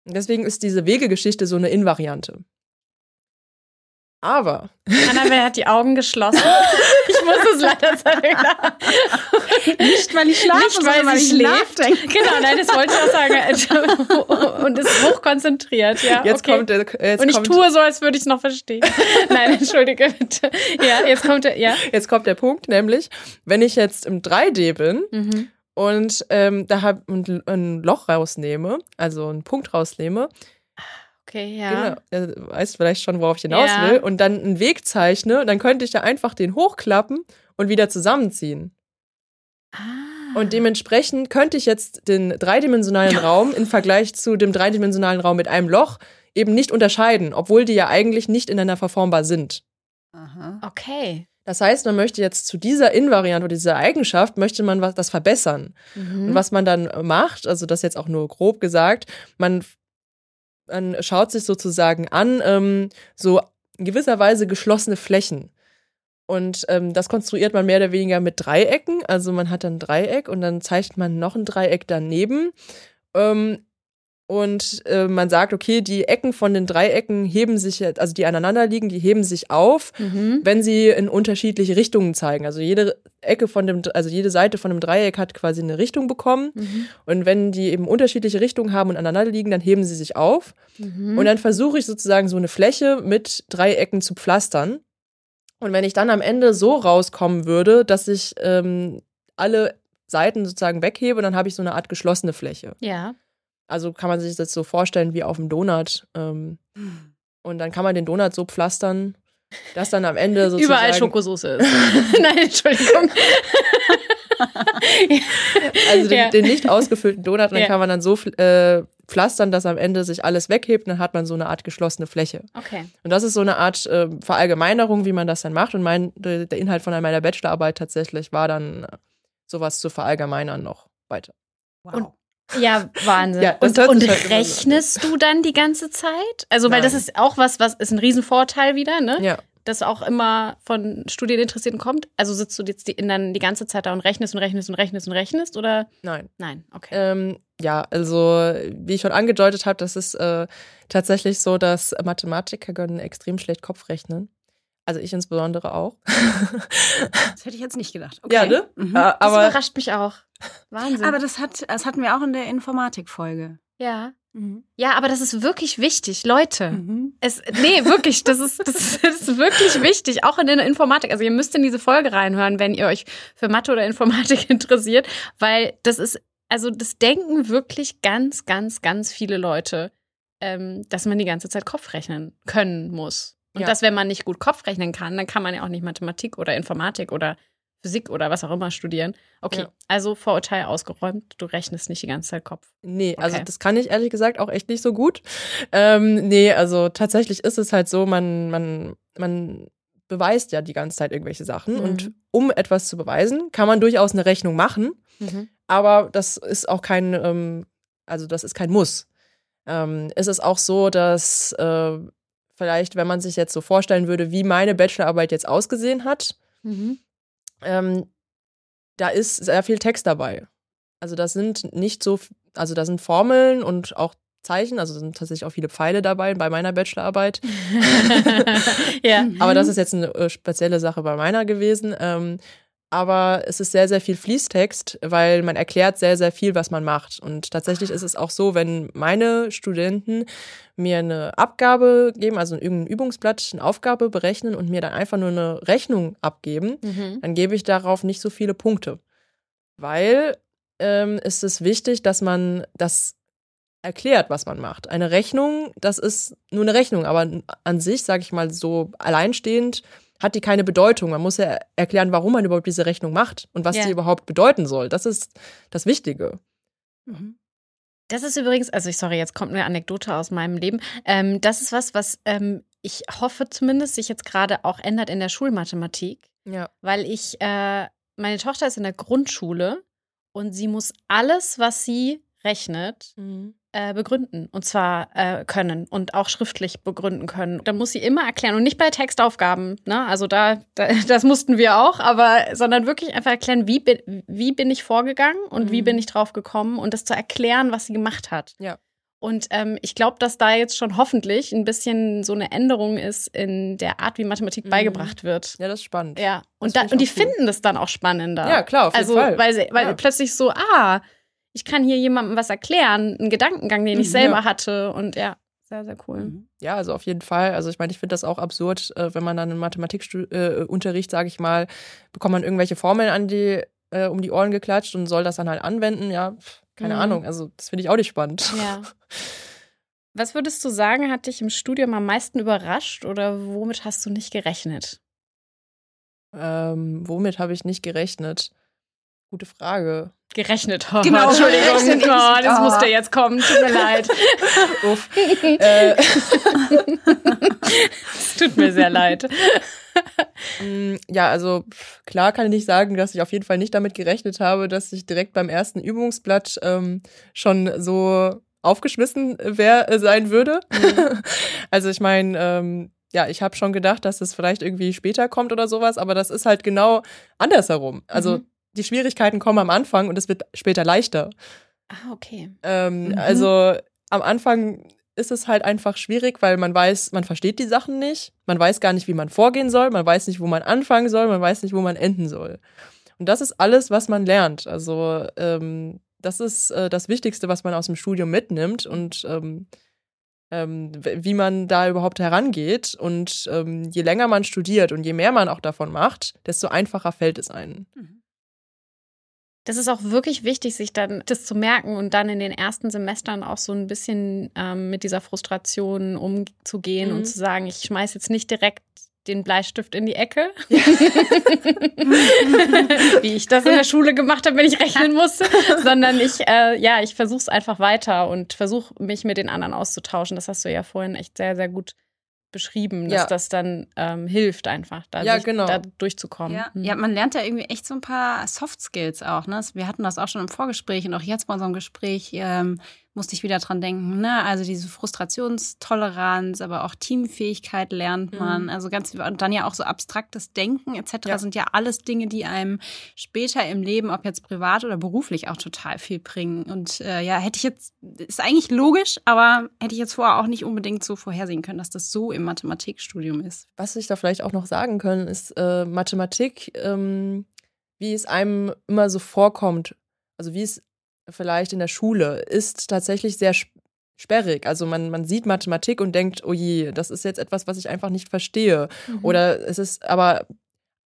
Und deswegen ist diese Wegegeschichte so eine Invariante. Aber. Annabelle hat die Augen geschlossen. [LAUGHS] ich muss es leider sagen. Nicht, weil ich schlafe, Nicht, weil, weil sie schläft. Genau, nein, das wollte ich auch sagen. Und ist hochkonzentriert, ja. Jetzt okay. kommt der, jetzt Und ich kommt, tue so, als würde ich es noch verstehen. Nein, entschuldige bitte. Ja, jetzt kommt der, ja. Jetzt kommt der Punkt, nämlich, wenn ich jetzt im 3D bin mhm. und ähm, da hab ein, ein Loch rausnehme, also einen Punkt rausnehme, Okay, ja. Genau, du weißt vielleicht schon, worauf ich hinaus ja. will. Und dann einen Weg zeichne, dann könnte ich da einfach den hochklappen und wieder zusammenziehen. Ah. Und dementsprechend könnte ich jetzt den dreidimensionalen Raum im Vergleich zu dem dreidimensionalen Raum mit einem Loch eben nicht unterscheiden, obwohl die ja eigentlich nicht ineinander verformbar sind. Aha. Okay. Das heißt, man möchte jetzt zu dieser Invariante oder dieser Eigenschaft, möchte man was, das verbessern. Mhm. Und was man dann macht, also das jetzt auch nur grob gesagt, man man schaut sich sozusagen an, ähm, so in gewisser Weise geschlossene Flächen. Und ähm, das konstruiert man mehr oder weniger mit Dreiecken. Also man hat dann ein Dreieck und dann zeichnet man noch ein Dreieck daneben. Ähm, und äh, man sagt, okay, die Ecken von den Dreiecken heben sich, also die aneinander liegen, die heben sich auf, Mhm. wenn sie in unterschiedliche Richtungen zeigen. Also jede Ecke von dem, also jede Seite von dem Dreieck hat quasi eine Richtung bekommen. Mhm. Und wenn die eben unterschiedliche Richtungen haben und aneinander liegen, dann heben sie sich auf. Mhm. Und dann versuche ich sozusagen so eine Fläche mit Dreiecken zu pflastern. Und wenn ich dann am Ende so rauskommen würde, dass ich ähm, alle Seiten sozusagen weghebe, dann habe ich so eine Art geschlossene Fläche. ja. Also kann man sich das so vorstellen wie auf dem Donut. Ähm, und dann kann man den Donut so pflastern, dass dann am Ende [LAUGHS] sozusagen Überall Schokosoße ist. [LAUGHS] Nein, Entschuldigung. [LAUGHS] also den, Ja. den nicht ausgefüllten Donut, und dann Ja. kann man dann so äh, pflastern, dass am Ende sich alles weghebt und dann hat man so eine Art geschlossene Fläche. Okay. Und das ist so eine Art äh, Verallgemeinerung, wie man das dann macht. Und mein, der Inhalt von meiner Bachelorarbeit tatsächlich war dann äh, sowas zu verallgemeinern noch weiter. Wow. Ja, Wahnsinn. Ja, das und und sich halt rechnest du dann die ganze Zeit? Also, weil das Nein. ist auch was, was ist ein Riesenvorteil wieder, ne? Ja. Das auch immer von Studieninteressierten kommt. Also sitzt du jetzt die, dann die ganze Zeit da und rechnest und rechnest und rechnest und rechnest oder? Nein. Nein, okay. Ähm, ja, also wie ich schon angedeutet habe, das ist äh, tatsächlich so, dass Mathematiker können extrem schlecht Kopf rechnen. Also ich insbesondere auch. Das hätte ich jetzt nicht gedacht. Okay. Ja, ne? Mhm. Äh, das aber überrascht mich auch. Wahnsinn. Aber das, hat, das hatten wir auch in der Informatik-Folge. ja. Mhm. Ja, aber das ist wirklich wichtig, Leute. Mhm. Es, nee, wirklich, das ist, das, ist- das ist wirklich wichtig, auch in der Informatik. Also ihr müsst in diese Folge reinhören, wenn ihr euch für Mathe oder Informatik [LAUGHS] interessiert, weil das ist, also das denken wirklich ganz, ganz, ganz viele Leute, ähm, dass man die ganze Zeit Kopf rechnen können muss. Und Ja. dass, wenn man nicht gut Kopf rechnen kann, dann kann man ja auch nicht Mathematik oder Informatik oder Physik oder was auch immer studieren. Okay, Ja. also Vorurteil ausgeräumt, du rechnest nicht die ganze Zeit Kopf. Nee, also Okay. das kann ich ehrlich gesagt auch echt nicht so gut. Ähm, nee, also tatsächlich ist es halt so, man, man, man beweist ja die ganze Zeit irgendwelche Sachen. Mhm. Und um etwas zu beweisen, kann man durchaus eine Rechnung machen, aber das ist auch kein, ähm, also das ist kein Muss. Ähm, es ist auch so, dass äh, vielleicht, wenn man sich jetzt so vorstellen würde, wie meine Bachelorarbeit jetzt ausgesehen hat, Mhm. ähm, da ist sehr viel Text dabei. Also das sind nicht so, also da sind Formeln und auch Zeichen, also sind tatsächlich auch viele Pfeile dabei bei meiner Bachelorarbeit. [LAUGHS] ja. [LAUGHS] Aber das ist jetzt eine äh, spezielle Sache bei meiner gewesen. Ähm, aber es ist sehr, sehr viel Fließtext, weil man erklärt sehr, sehr viel, was man macht. Und tatsächlich ist es auch so, wenn meine Studenten mir eine Abgabe geben, also irgendein Übungsblatt, eine Aufgabe berechnen und mir dann einfach nur eine Rechnung abgeben, Mhm. dann gebe ich darauf nicht so viele Punkte. Weil ähm, ist es wichtig, dass man das erklärt, was man macht. Eine Rechnung, das ist nur eine Rechnung, aber an sich, sage ich mal, so alleinstehend hat die keine Bedeutung. Man muss ja erklären, warum man überhaupt diese Rechnung macht und was Ja. die überhaupt bedeuten soll. Das ist das Wichtige. Mhm. Das ist übrigens, also ich sorry, jetzt kommt eine Anekdote aus meinem Leben. Ähm, das ist was, was ähm, ich hoffe zumindest sich jetzt gerade auch ändert in der Schulmathematik, Ja. weil ich, äh, meine Tochter ist in der Grundschule und sie muss alles, was sie rechnet, äh, begründen und zwar äh, können und auch schriftlich begründen können. Da muss sie immer erklären und nicht bei Textaufgaben, ne? Also da, da [LAUGHS] das mussten wir auch, aber sondern wirklich einfach erklären, wie bin, wie bin ich vorgegangen und wie Mhm. bin ich drauf gekommen und das zu erklären, was sie gemacht hat. Ja. Und ähm, ich glaube, dass da jetzt schon hoffentlich ein bisschen so eine Änderung ist in der Art, wie Mathematik Mhm. beigebracht wird. Ja, das ist spannend. Ja, und, da, und die cool. finden das dann auch spannender. Ja, klar, auf jeden also, Fall. weil, sie, weil Ja. plötzlich so, ah, ich kann hier jemandem was erklären, einen Gedankengang, den ich Mhm, selber ja. hatte. Und ja, sehr, sehr cool. Mhm. Ja, also auf jeden Fall. Also ich meine, ich finde das auch absurd, äh, wenn man dann im Mathematikunterricht, sage ich mal, bekommt man irgendwelche Formeln an die, äh, um die Ohren geklatscht und soll das dann halt anwenden. Ja, keine Mhm. Ahnung. Also das finde ich auch nicht spannend. Ja. [LAUGHS] Was würdest du sagen, hat dich im Studium am meisten überrascht oder womit hast du nicht gerechnet? Ähm, womit habe ich nicht gerechnet? Gute Frage. Gerechnet, oh, Genau, Entschuldigung, gerechnet. oh, das Oh. musste jetzt kommen, tut mir leid. [LAUGHS] Uff. äh, [LAUGHS] Es tut mir sehr leid. Mm, Ja, also klar kann ich sagen, dass ich auf jeden Fall nicht damit gerechnet habe, dass ich direkt beim ersten Übungsblatt ähm, schon so aufgeschmissen wär, äh, sein würde. [LAUGHS] also ich meine, ähm, ja, ich habe schon gedacht, dass es vielleicht irgendwie später kommt oder sowas, aber das ist halt genau andersherum. Also Mhm. Die Schwierigkeiten kommen am Anfang und es wird später leichter. Ah, okay. Ähm, Mhm. Also am Anfang ist es halt einfach schwierig, weil man weiß, man versteht die Sachen nicht, man weiß gar nicht, wie man vorgehen soll, man weiß nicht, wo man anfangen soll, man weiß nicht, wo man enden soll. Und das ist alles, was man lernt. Also ähm, das ist äh, das Wichtigste, was man aus dem Studium mitnimmt und ähm, ähm, wie man da überhaupt herangeht. Und ähm, je länger man studiert und je mehr man auch davon macht, desto einfacher fällt es einem. Mhm. Das ist auch wirklich wichtig, sich dann das zu merken und dann in den ersten Semestern auch so ein bisschen ähm, mit dieser Frustration umzugehen mhm. und zu sagen, ich schmeiß jetzt nicht direkt den Bleistift in die Ecke, ja. [LAUGHS] wie ich das in der Schule gemacht habe, wenn ich rechnen musste, sondern ich, äh, ja, ich versuche es einfach weiter und versuche mich mit den anderen auszutauschen. Das hast du ja vorhin echt sehr, sehr gut beschrieben, dass ja. das dann ähm, hilft, einfach da, ja, genau. da durchzukommen. Ja. Mhm. ja, man lernt ja irgendwie echt so ein paar Soft Skills auch. Ne? Wir hatten das auch schon im Vorgespräch und auch jetzt bei unserem Gespräch. Ähm, musste ich wieder dran denken. Ne? Also diese Frustrationstoleranz, aber auch Teamfähigkeit lernt man. Mhm. Also ganz und dann ja auch so abstraktes Denken etc. Ja. sind ja alles Dinge, die einem später im Leben, ob jetzt privat oder beruflich, auch total viel bringen. Und äh, ja, hätte ich jetzt, ist eigentlich logisch, aber hätte ich jetzt vorher auch nicht unbedingt so vorhersehen können, dass das so im Mathematikstudium ist. Was ich da vielleicht auch noch sagen können, ist äh, Mathematik, ähm, wie es einem immer so vorkommt. Also wie es vielleicht in der Schule ist tatsächlich sehr sperrig. Also man, man sieht Mathematik und denkt, oh je, das ist jetzt etwas, was ich einfach nicht verstehe. Mhm. Oder es ist aber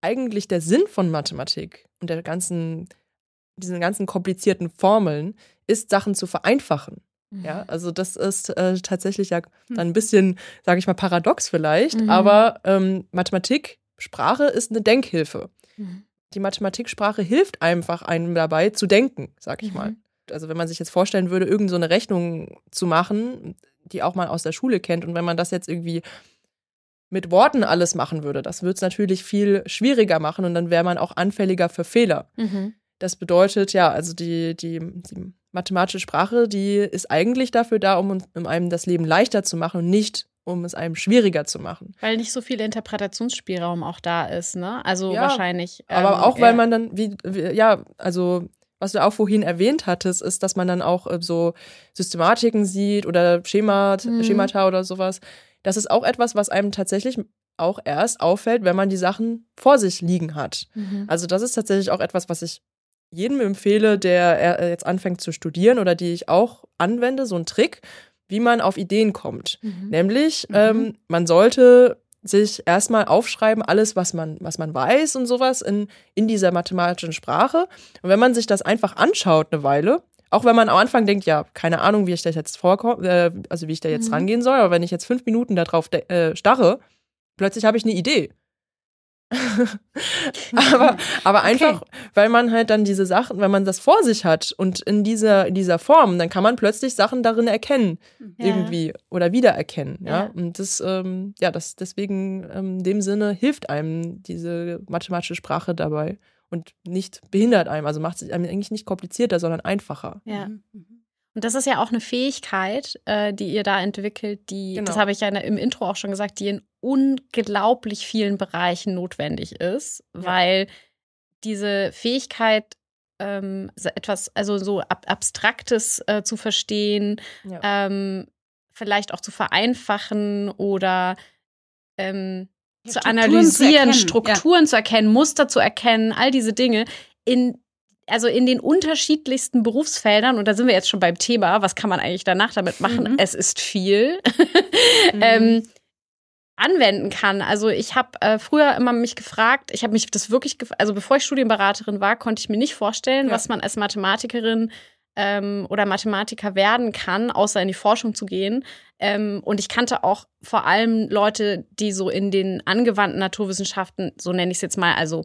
eigentlich der Sinn von Mathematik und der ganzen, diesen ganzen komplizierten Formeln ist, Sachen zu vereinfachen. Mhm. Ja, also das ist äh, tatsächlich ja hm. dann ein bisschen, sage ich mal, paradox vielleicht, mhm. aber ähm, Mathematik, Sprache ist eine Denkhilfe. Mhm. Die Mathematiksprache hilft einfach einem dabei zu denken, sag ich mal. Also wenn man sich jetzt vorstellen würde, irgend so eine Rechnung zu machen, die auch mal aus der Schule kennt und wenn man das jetzt irgendwie mit Worten alles machen würde, das würde es natürlich viel schwieriger machen und dann wäre man auch anfälliger für Fehler. Mhm. Das bedeutet, ja, also die, die, die, mathematische Sprache, die ist eigentlich dafür da, um, um einem das Leben leichter zu machen und nicht um es einem schwieriger zu machen. Weil nicht so viel Interpretationsspielraum auch da ist, ne? Also ja, wahrscheinlich. Ähm, aber auch, weil man dann, wie, wie, ja, also was du auch vorhin erwähnt hattest, ist, dass man dann auch äh, so Systematiken sieht oder Schemat, mhm. Schemata oder sowas. Das ist auch etwas, was einem tatsächlich auch erst auffällt, wenn man die Sachen vor sich liegen hat. Mhm. Also das ist tatsächlich auch etwas, was ich jedem empfehle, der äh, jetzt anfängt zu studieren oder die ich auch anwende, so ein Trick, wie man auf Ideen kommt. Mhm. Nämlich, mhm. ähm, man sollte sich erstmal aufschreiben, alles, was man, was man weiß und sowas in, in dieser mathematischen Sprache. Und wenn man sich das einfach anschaut eine Weile, auch wenn man am Anfang denkt, ja, keine Ahnung, wie ich das jetzt vorkomme, äh, also wie ich da jetzt mhm. rangehen soll, aber wenn ich jetzt fünf Minuten darauf äh, starre, plötzlich habe ich eine Idee. [LAUGHS] aber, aber einfach, okay. weil man halt dann diese Sachen, wenn man das vor sich hat und in dieser, in dieser Form, dann kann man plötzlich Sachen darin erkennen, ja. irgendwie oder wiedererkennen. Ja, ja. und das, ähm, ja, das deswegen ähm, in dem Sinne hilft einem diese mathematische Sprache dabei und nicht behindert einem, also macht es einem eigentlich nicht komplizierter, sondern einfacher. Ja. Mhm. Und das ist ja auch eine Fähigkeit, äh, die ihr da entwickelt, die, genau. das habe ich ja im Intro auch schon gesagt, die in unglaublich vielen Bereichen notwendig ist, ja. weil diese Fähigkeit, ähm, etwas, also so ab Abstraktes äh, zu verstehen, ja. ähm, vielleicht auch zu vereinfachen oder ähm, zu analysieren, zu Strukturen ja. zu erkennen, Muster zu erkennen, all diese Dinge in also in den unterschiedlichsten Berufsfeldern, und da sind wir jetzt schon beim Thema, was kann man eigentlich danach damit machen? Mhm. Es ist viel. [LAUGHS] mhm. ähm, anwenden kann. Also ich habe äh, früher immer mich gefragt, ich habe mich das wirklich, also bevor ich Studienberaterin war, konnte ich mir nicht vorstellen, ja. was man als Mathematikerin ähm, oder Mathematiker werden kann, außer in die Forschung zu gehen. Ähm, und ich kannte auch vor allem Leute, die so in den angewandten Naturwissenschaften, so nenne ich es jetzt mal, also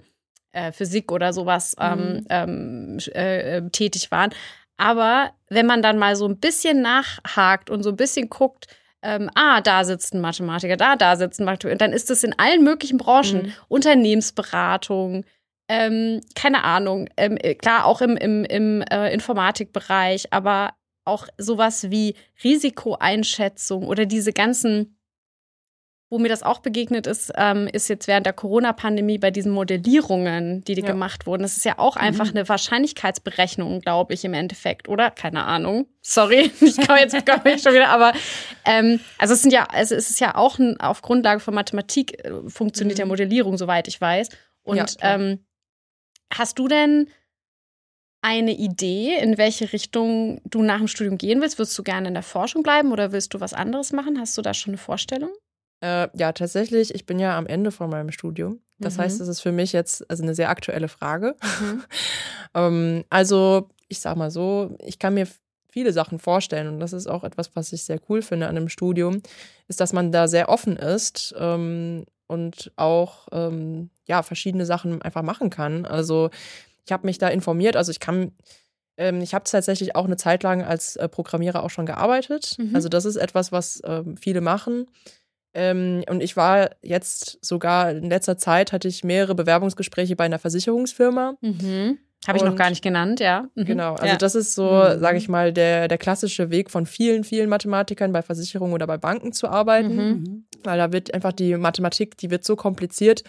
äh, Physik oder sowas ähm, mhm. ähm, äh, äh, tätig waren. Aber wenn man dann mal so ein bisschen nachhakt und so ein bisschen guckt, ähm, ah, da sitzt ein Mathematiker, da, da sitzt ein Mathematiker, dann ist das in allen möglichen Branchen, mhm. Unternehmensberatung, ähm, keine Ahnung, ähm, äh, klar auch im, im, im äh, Informatikbereich, aber auch sowas wie Risikoeinschätzung oder diese ganzen wo mir das auch begegnet ist, ähm, ist jetzt während der Corona-Pandemie bei diesen Modellierungen, die, die ja. gemacht wurden. Das ist ja auch einfach mhm. eine Wahrscheinlichkeitsberechnung, glaube ich, im Endeffekt, oder? Keine Ahnung. Sorry, [LAUGHS] ich komme jetzt komm ich schon wieder, aber ähm, also es sind ja, also es ist ja auch ein, auf Grundlage von Mathematik äh, funktioniert mhm. ja Modellierung, soweit ich weiß. Und ja, ähm, hast du denn eine Idee, in welche Richtung du nach dem Studium gehen willst? Willst du gerne in der Forschung bleiben oder willst du was anderes machen? Hast du da schon eine Vorstellung? Äh, ja, tatsächlich. Ich bin ja am Ende von meinem Studium. Das mhm. heißt, es ist für mich jetzt also eine sehr aktuelle Frage. Mhm. [LAUGHS] ähm, also, ich sag mal so, ich kann mir viele Sachen vorstellen und das ist auch etwas, was ich sehr cool finde an einem Studium, ist, dass man da sehr offen ist ähm, und auch ähm, ja verschiedene Sachen einfach machen kann. Also ich habe mich da informiert, also ich kann ähm, ich habe tatsächlich auch eine Zeit lang als äh, Programmierer auch schon gearbeitet. Mhm. Also das ist etwas, was ähm, viele machen. Ähm, und ich war jetzt sogar in letzter Zeit hatte ich mehrere Bewerbungsgespräche bei einer Versicherungsfirma. Mhm. Habe ich noch gar nicht genannt, ja. Mhm. Genau, also ja. das ist so, mhm. sage ich mal, der, der klassische Weg von vielen, vielen Mathematikern bei Versicherungen oder bei Banken zu arbeiten. Mhm. mhm. Weil da wird einfach die Mathematik, die wird so kompliziert,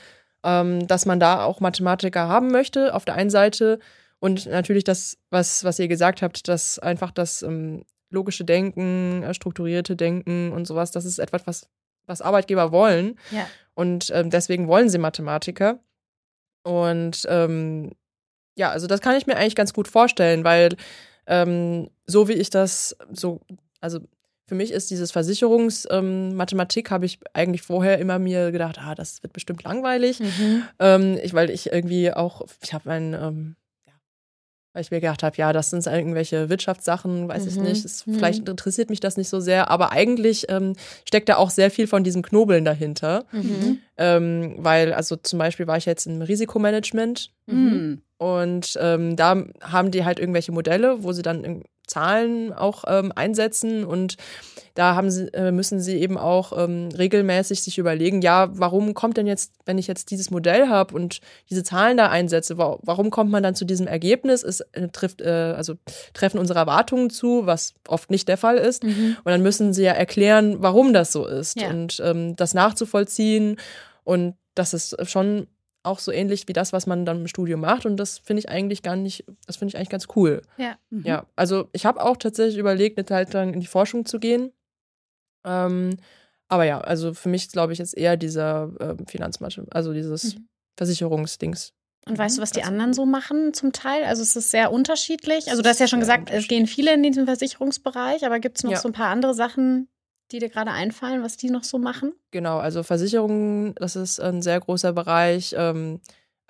ähm, dass man da auch Mathematiker haben möchte, auf der einen Seite. Und natürlich das, was, was ihr gesagt habt, dass einfach das ähm, logische Denken, äh, strukturierte Denken und sowas, das ist etwas, was was Arbeitgeber wollen. Ja. Und ähm, deswegen wollen sie Mathematiker. Und ähm, ja, also das kann ich mir eigentlich ganz gut vorstellen, weil ähm, so wie ich das so, also für mich ist dieses Versicherungsmathematik, ähm, habe ich eigentlich vorher immer mir gedacht, ah, das wird bestimmt langweilig. Mhm. Ähm, ich, weil ich irgendwie auch, ich habe mein ähm, weil ich mir gedacht habe, ja, das sind irgendwelche Wirtschaftssachen, weiß mhm. ich nicht. Es, mhm. Vielleicht interessiert mich das nicht so sehr, aber eigentlich ähm, steckt da auch sehr viel von diesem Knobeln dahinter. Mhm. Ähm, weil, also zum Beispiel war ich jetzt im Risikomanagement mhm. und ähm, da haben die halt irgendwelche Modelle, wo sie dann Zahlen auch ähm, einsetzen und da haben sie, äh, müssen sie eben auch ähm, regelmäßig sich überlegen, ja, warum kommt denn jetzt, wenn ich jetzt dieses Modell habe und diese Zahlen da einsetze, wa warum kommt man dann zu diesem Ergebnis? Es äh, trifft, äh, also treffen unsere Erwartungen zu, was oft nicht der Fall ist. Mhm. Und dann müssen sie ja erklären, warum das so ist ja. und ähm, das nachzuvollziehen. Und das ist schon auch so ähnlich wie das, was man dann im Studium macht. Und das finde ich eigentlich gar nicht, das finde ich eigentlich ganz cool. Ja. Mhm. Ja, also ich habe auch tatsächlich überlegt, eine Zeit lang in die Forschung zu gehen. Ähm, aber ja, also für mich glaube ich jetzt eher dieser äh, Finanzmathe, also dieses mhm. Versicherungsdings. Und weißt du, was die also, anderen so machen zum Teil? Also es ist sehr unterschiedlich. Also du hast ja schon gesagt, es gehen viele in diesen Versicherungsbereich, aber gibt es noch ja. so ein paar andere Sachen, die dir gerade einfallen, was die noch so machen? Genau, also Versicherungen, das ist ein sehr großer Bereich. Ähm,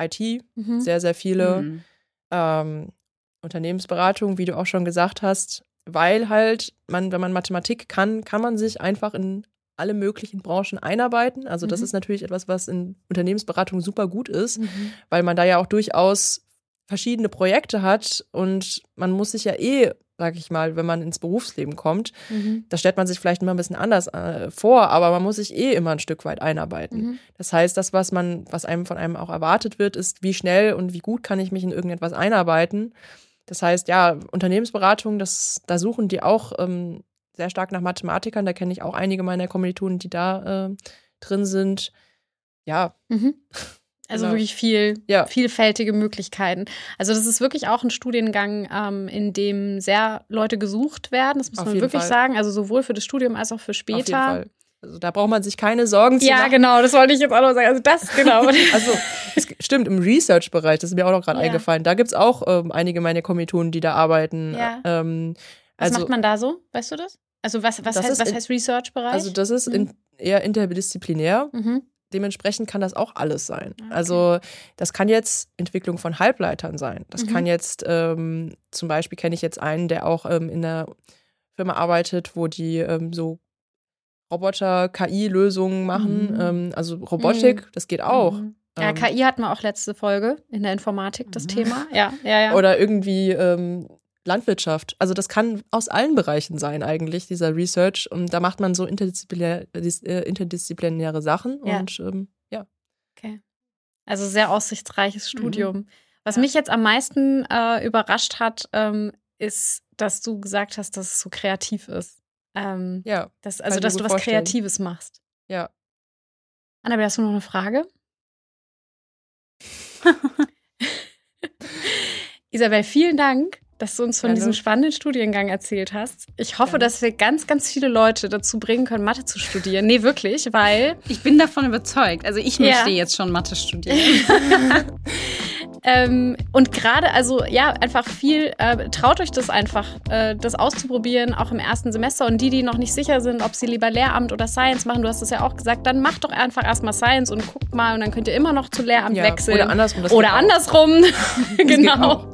IT, mhm. sehr, sehr viele. Mhm. Ähm, Unternehmensberatung, wie du auch schon gesagt hast, weil halt man, wenn man Mathematik kann, kann man sich einfach in alle möglichen Branchen einarbeiten. Also das mhm. ist natürlich etwas, was in Unternehmensberatung super gut ist, mhm. weil man da ja auch durchaus verschiedene Projekte hat und man muss sich ja eh, sag ich mal, wenn man ins Berufsleben kommt, mhm. da stellt man sich vielleicht immer ein bisschen anders äh, vor, aber man muss sich eh immer ein Stück weit einarbeiten. Mhm. Das heißt, das, was man, was einem von einem auch erwartet wird, ist, wie schnell und wie gut kann ich mich in irgendetwas einarbeiten. Das heißt, ja, Unternehmensberatung, das, da suchen die auch ähm, sehr stark nach Mathematikern. Da kenne ich auch einige meiner Kommilitonen, die da äh, drin sind. Ja. Mhm. [LAUGHS] Also genau. wirklich viel, ja. vielfältige Möglichkeiten. Also das ist wirklich auch ein Studiengang, ähm, in dem sehr Leute gesucht werden. Das muss Auf man wirklich Fall. sagen. Also sowohl für das Studium als auch für später. Auf jeden Fall. Also da braucht man sich keine Sorgen zu ja, machen. Ja, genau, das wollte ich jetzt auch noch sagen. Also das, [LAUGHS] genau. also es stimmt, im Research-Bereich, das ist mir auch noch gerade ja. eingefallen, da gibt es auch ähm, einige meiner Kommilitonen, die da arbeiten. Ja. Ähm, was also, macht man da so? Weißt du das? Also was, was, heißt, was heißt Research-Bereich? Also das ist mhm. in, eher interdisziplinär. Mhm. Dementsprechend kann das auch alles sein. Okay. Also das kann jetzt Entwicklung von Halbleitern sein. Das mhm. kann jetzt ähm, zum Beispiel kenne ich jetzt einen, der auch ähm, in einer Firma arbeitet, wo die ähm, so Roboter-KI-Lösungen machen. Mhm. Ähm, also Robotik, mhm. das geht auch. Mhm. Ja, ähm, KI hatten wir auch letzte Folge in der Informatik, das mhm. Thema. Ja, ja, ja. Oder irgendwie ähm, Landwirtschaft. Also das kann aus allen Bereichen sein eigentlich, dieser Research. Und da macht man so interdisziplinär, äh, interdisziplinäre Sachen ja. und ähm, ja. Okay. Also sehr aussichtsreiches mhm. Studium. Mhm. Was ja. mich jetzt am meisten äh, überrascht hat, ähm, ist, dass du gesagt hast, dass es so kreativ ist. Ähm, ja. Das, also, dass du was vorstellen. Kreatives machst. Ja. Annabelle, hast du noch eine Frage? [LAUGHS] [LAUGHS] Isabel, vielen Dank dass du uns von Gerne. diesem spannenden Studiengang erzählt hast. Ich hoffe, Gerne. dass wir ganz, ganz viele Leute dazu bringen können, Mathe zu studieren. Nee, wirklich, weil. Ich bin davon überzeugt. Also ich möchte ja. jetzt schon Mathe studieren. [LAUGHS] ähm, und gerade, also ja, einfach viel, äh, traut euch das einfach, äh, das auszuprobieren, auch im ersten Semester. Und die, die noch nicht sicher sind, ob sie lieber Lehramt oder Science machen, du hast es ja auch gesagt, dann macht doch einfach erstmal Science und guckt mal und dann könnt ihr immer noch zu Lehramt ja, wechseln. Oder andersrum. oder andersrum. [LAUGHS] [LAUGHS] genau.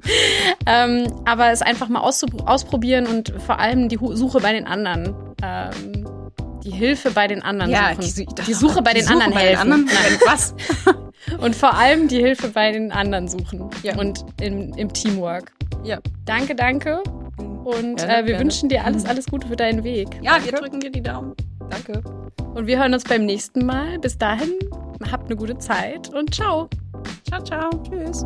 Ähm, aber es einfach mal ausprobieren und vor allem die Suche bei den anderen. Ähm, die Hilfe bei den anderen ja, suchen. Die, die Suche bei die den Suche anderen bei helfen. Den anderen, [LAUGHS] was? [LAUGHS] und vor allem die Hilfe bei den anderen suchen. Ja. Und im, im Teamwork. Ja. Danke, danke. Und gerne, äh, wir gerne. wünschen dir alles, alles Gute für deinen Weg. Ja, danke. wir drücken dir die Daumen. Danke. Und wir hören uns beim nächsten Mal. Bis dahin, habt eine gute Zeit und ciao. Ciao, ciao. Tschüss.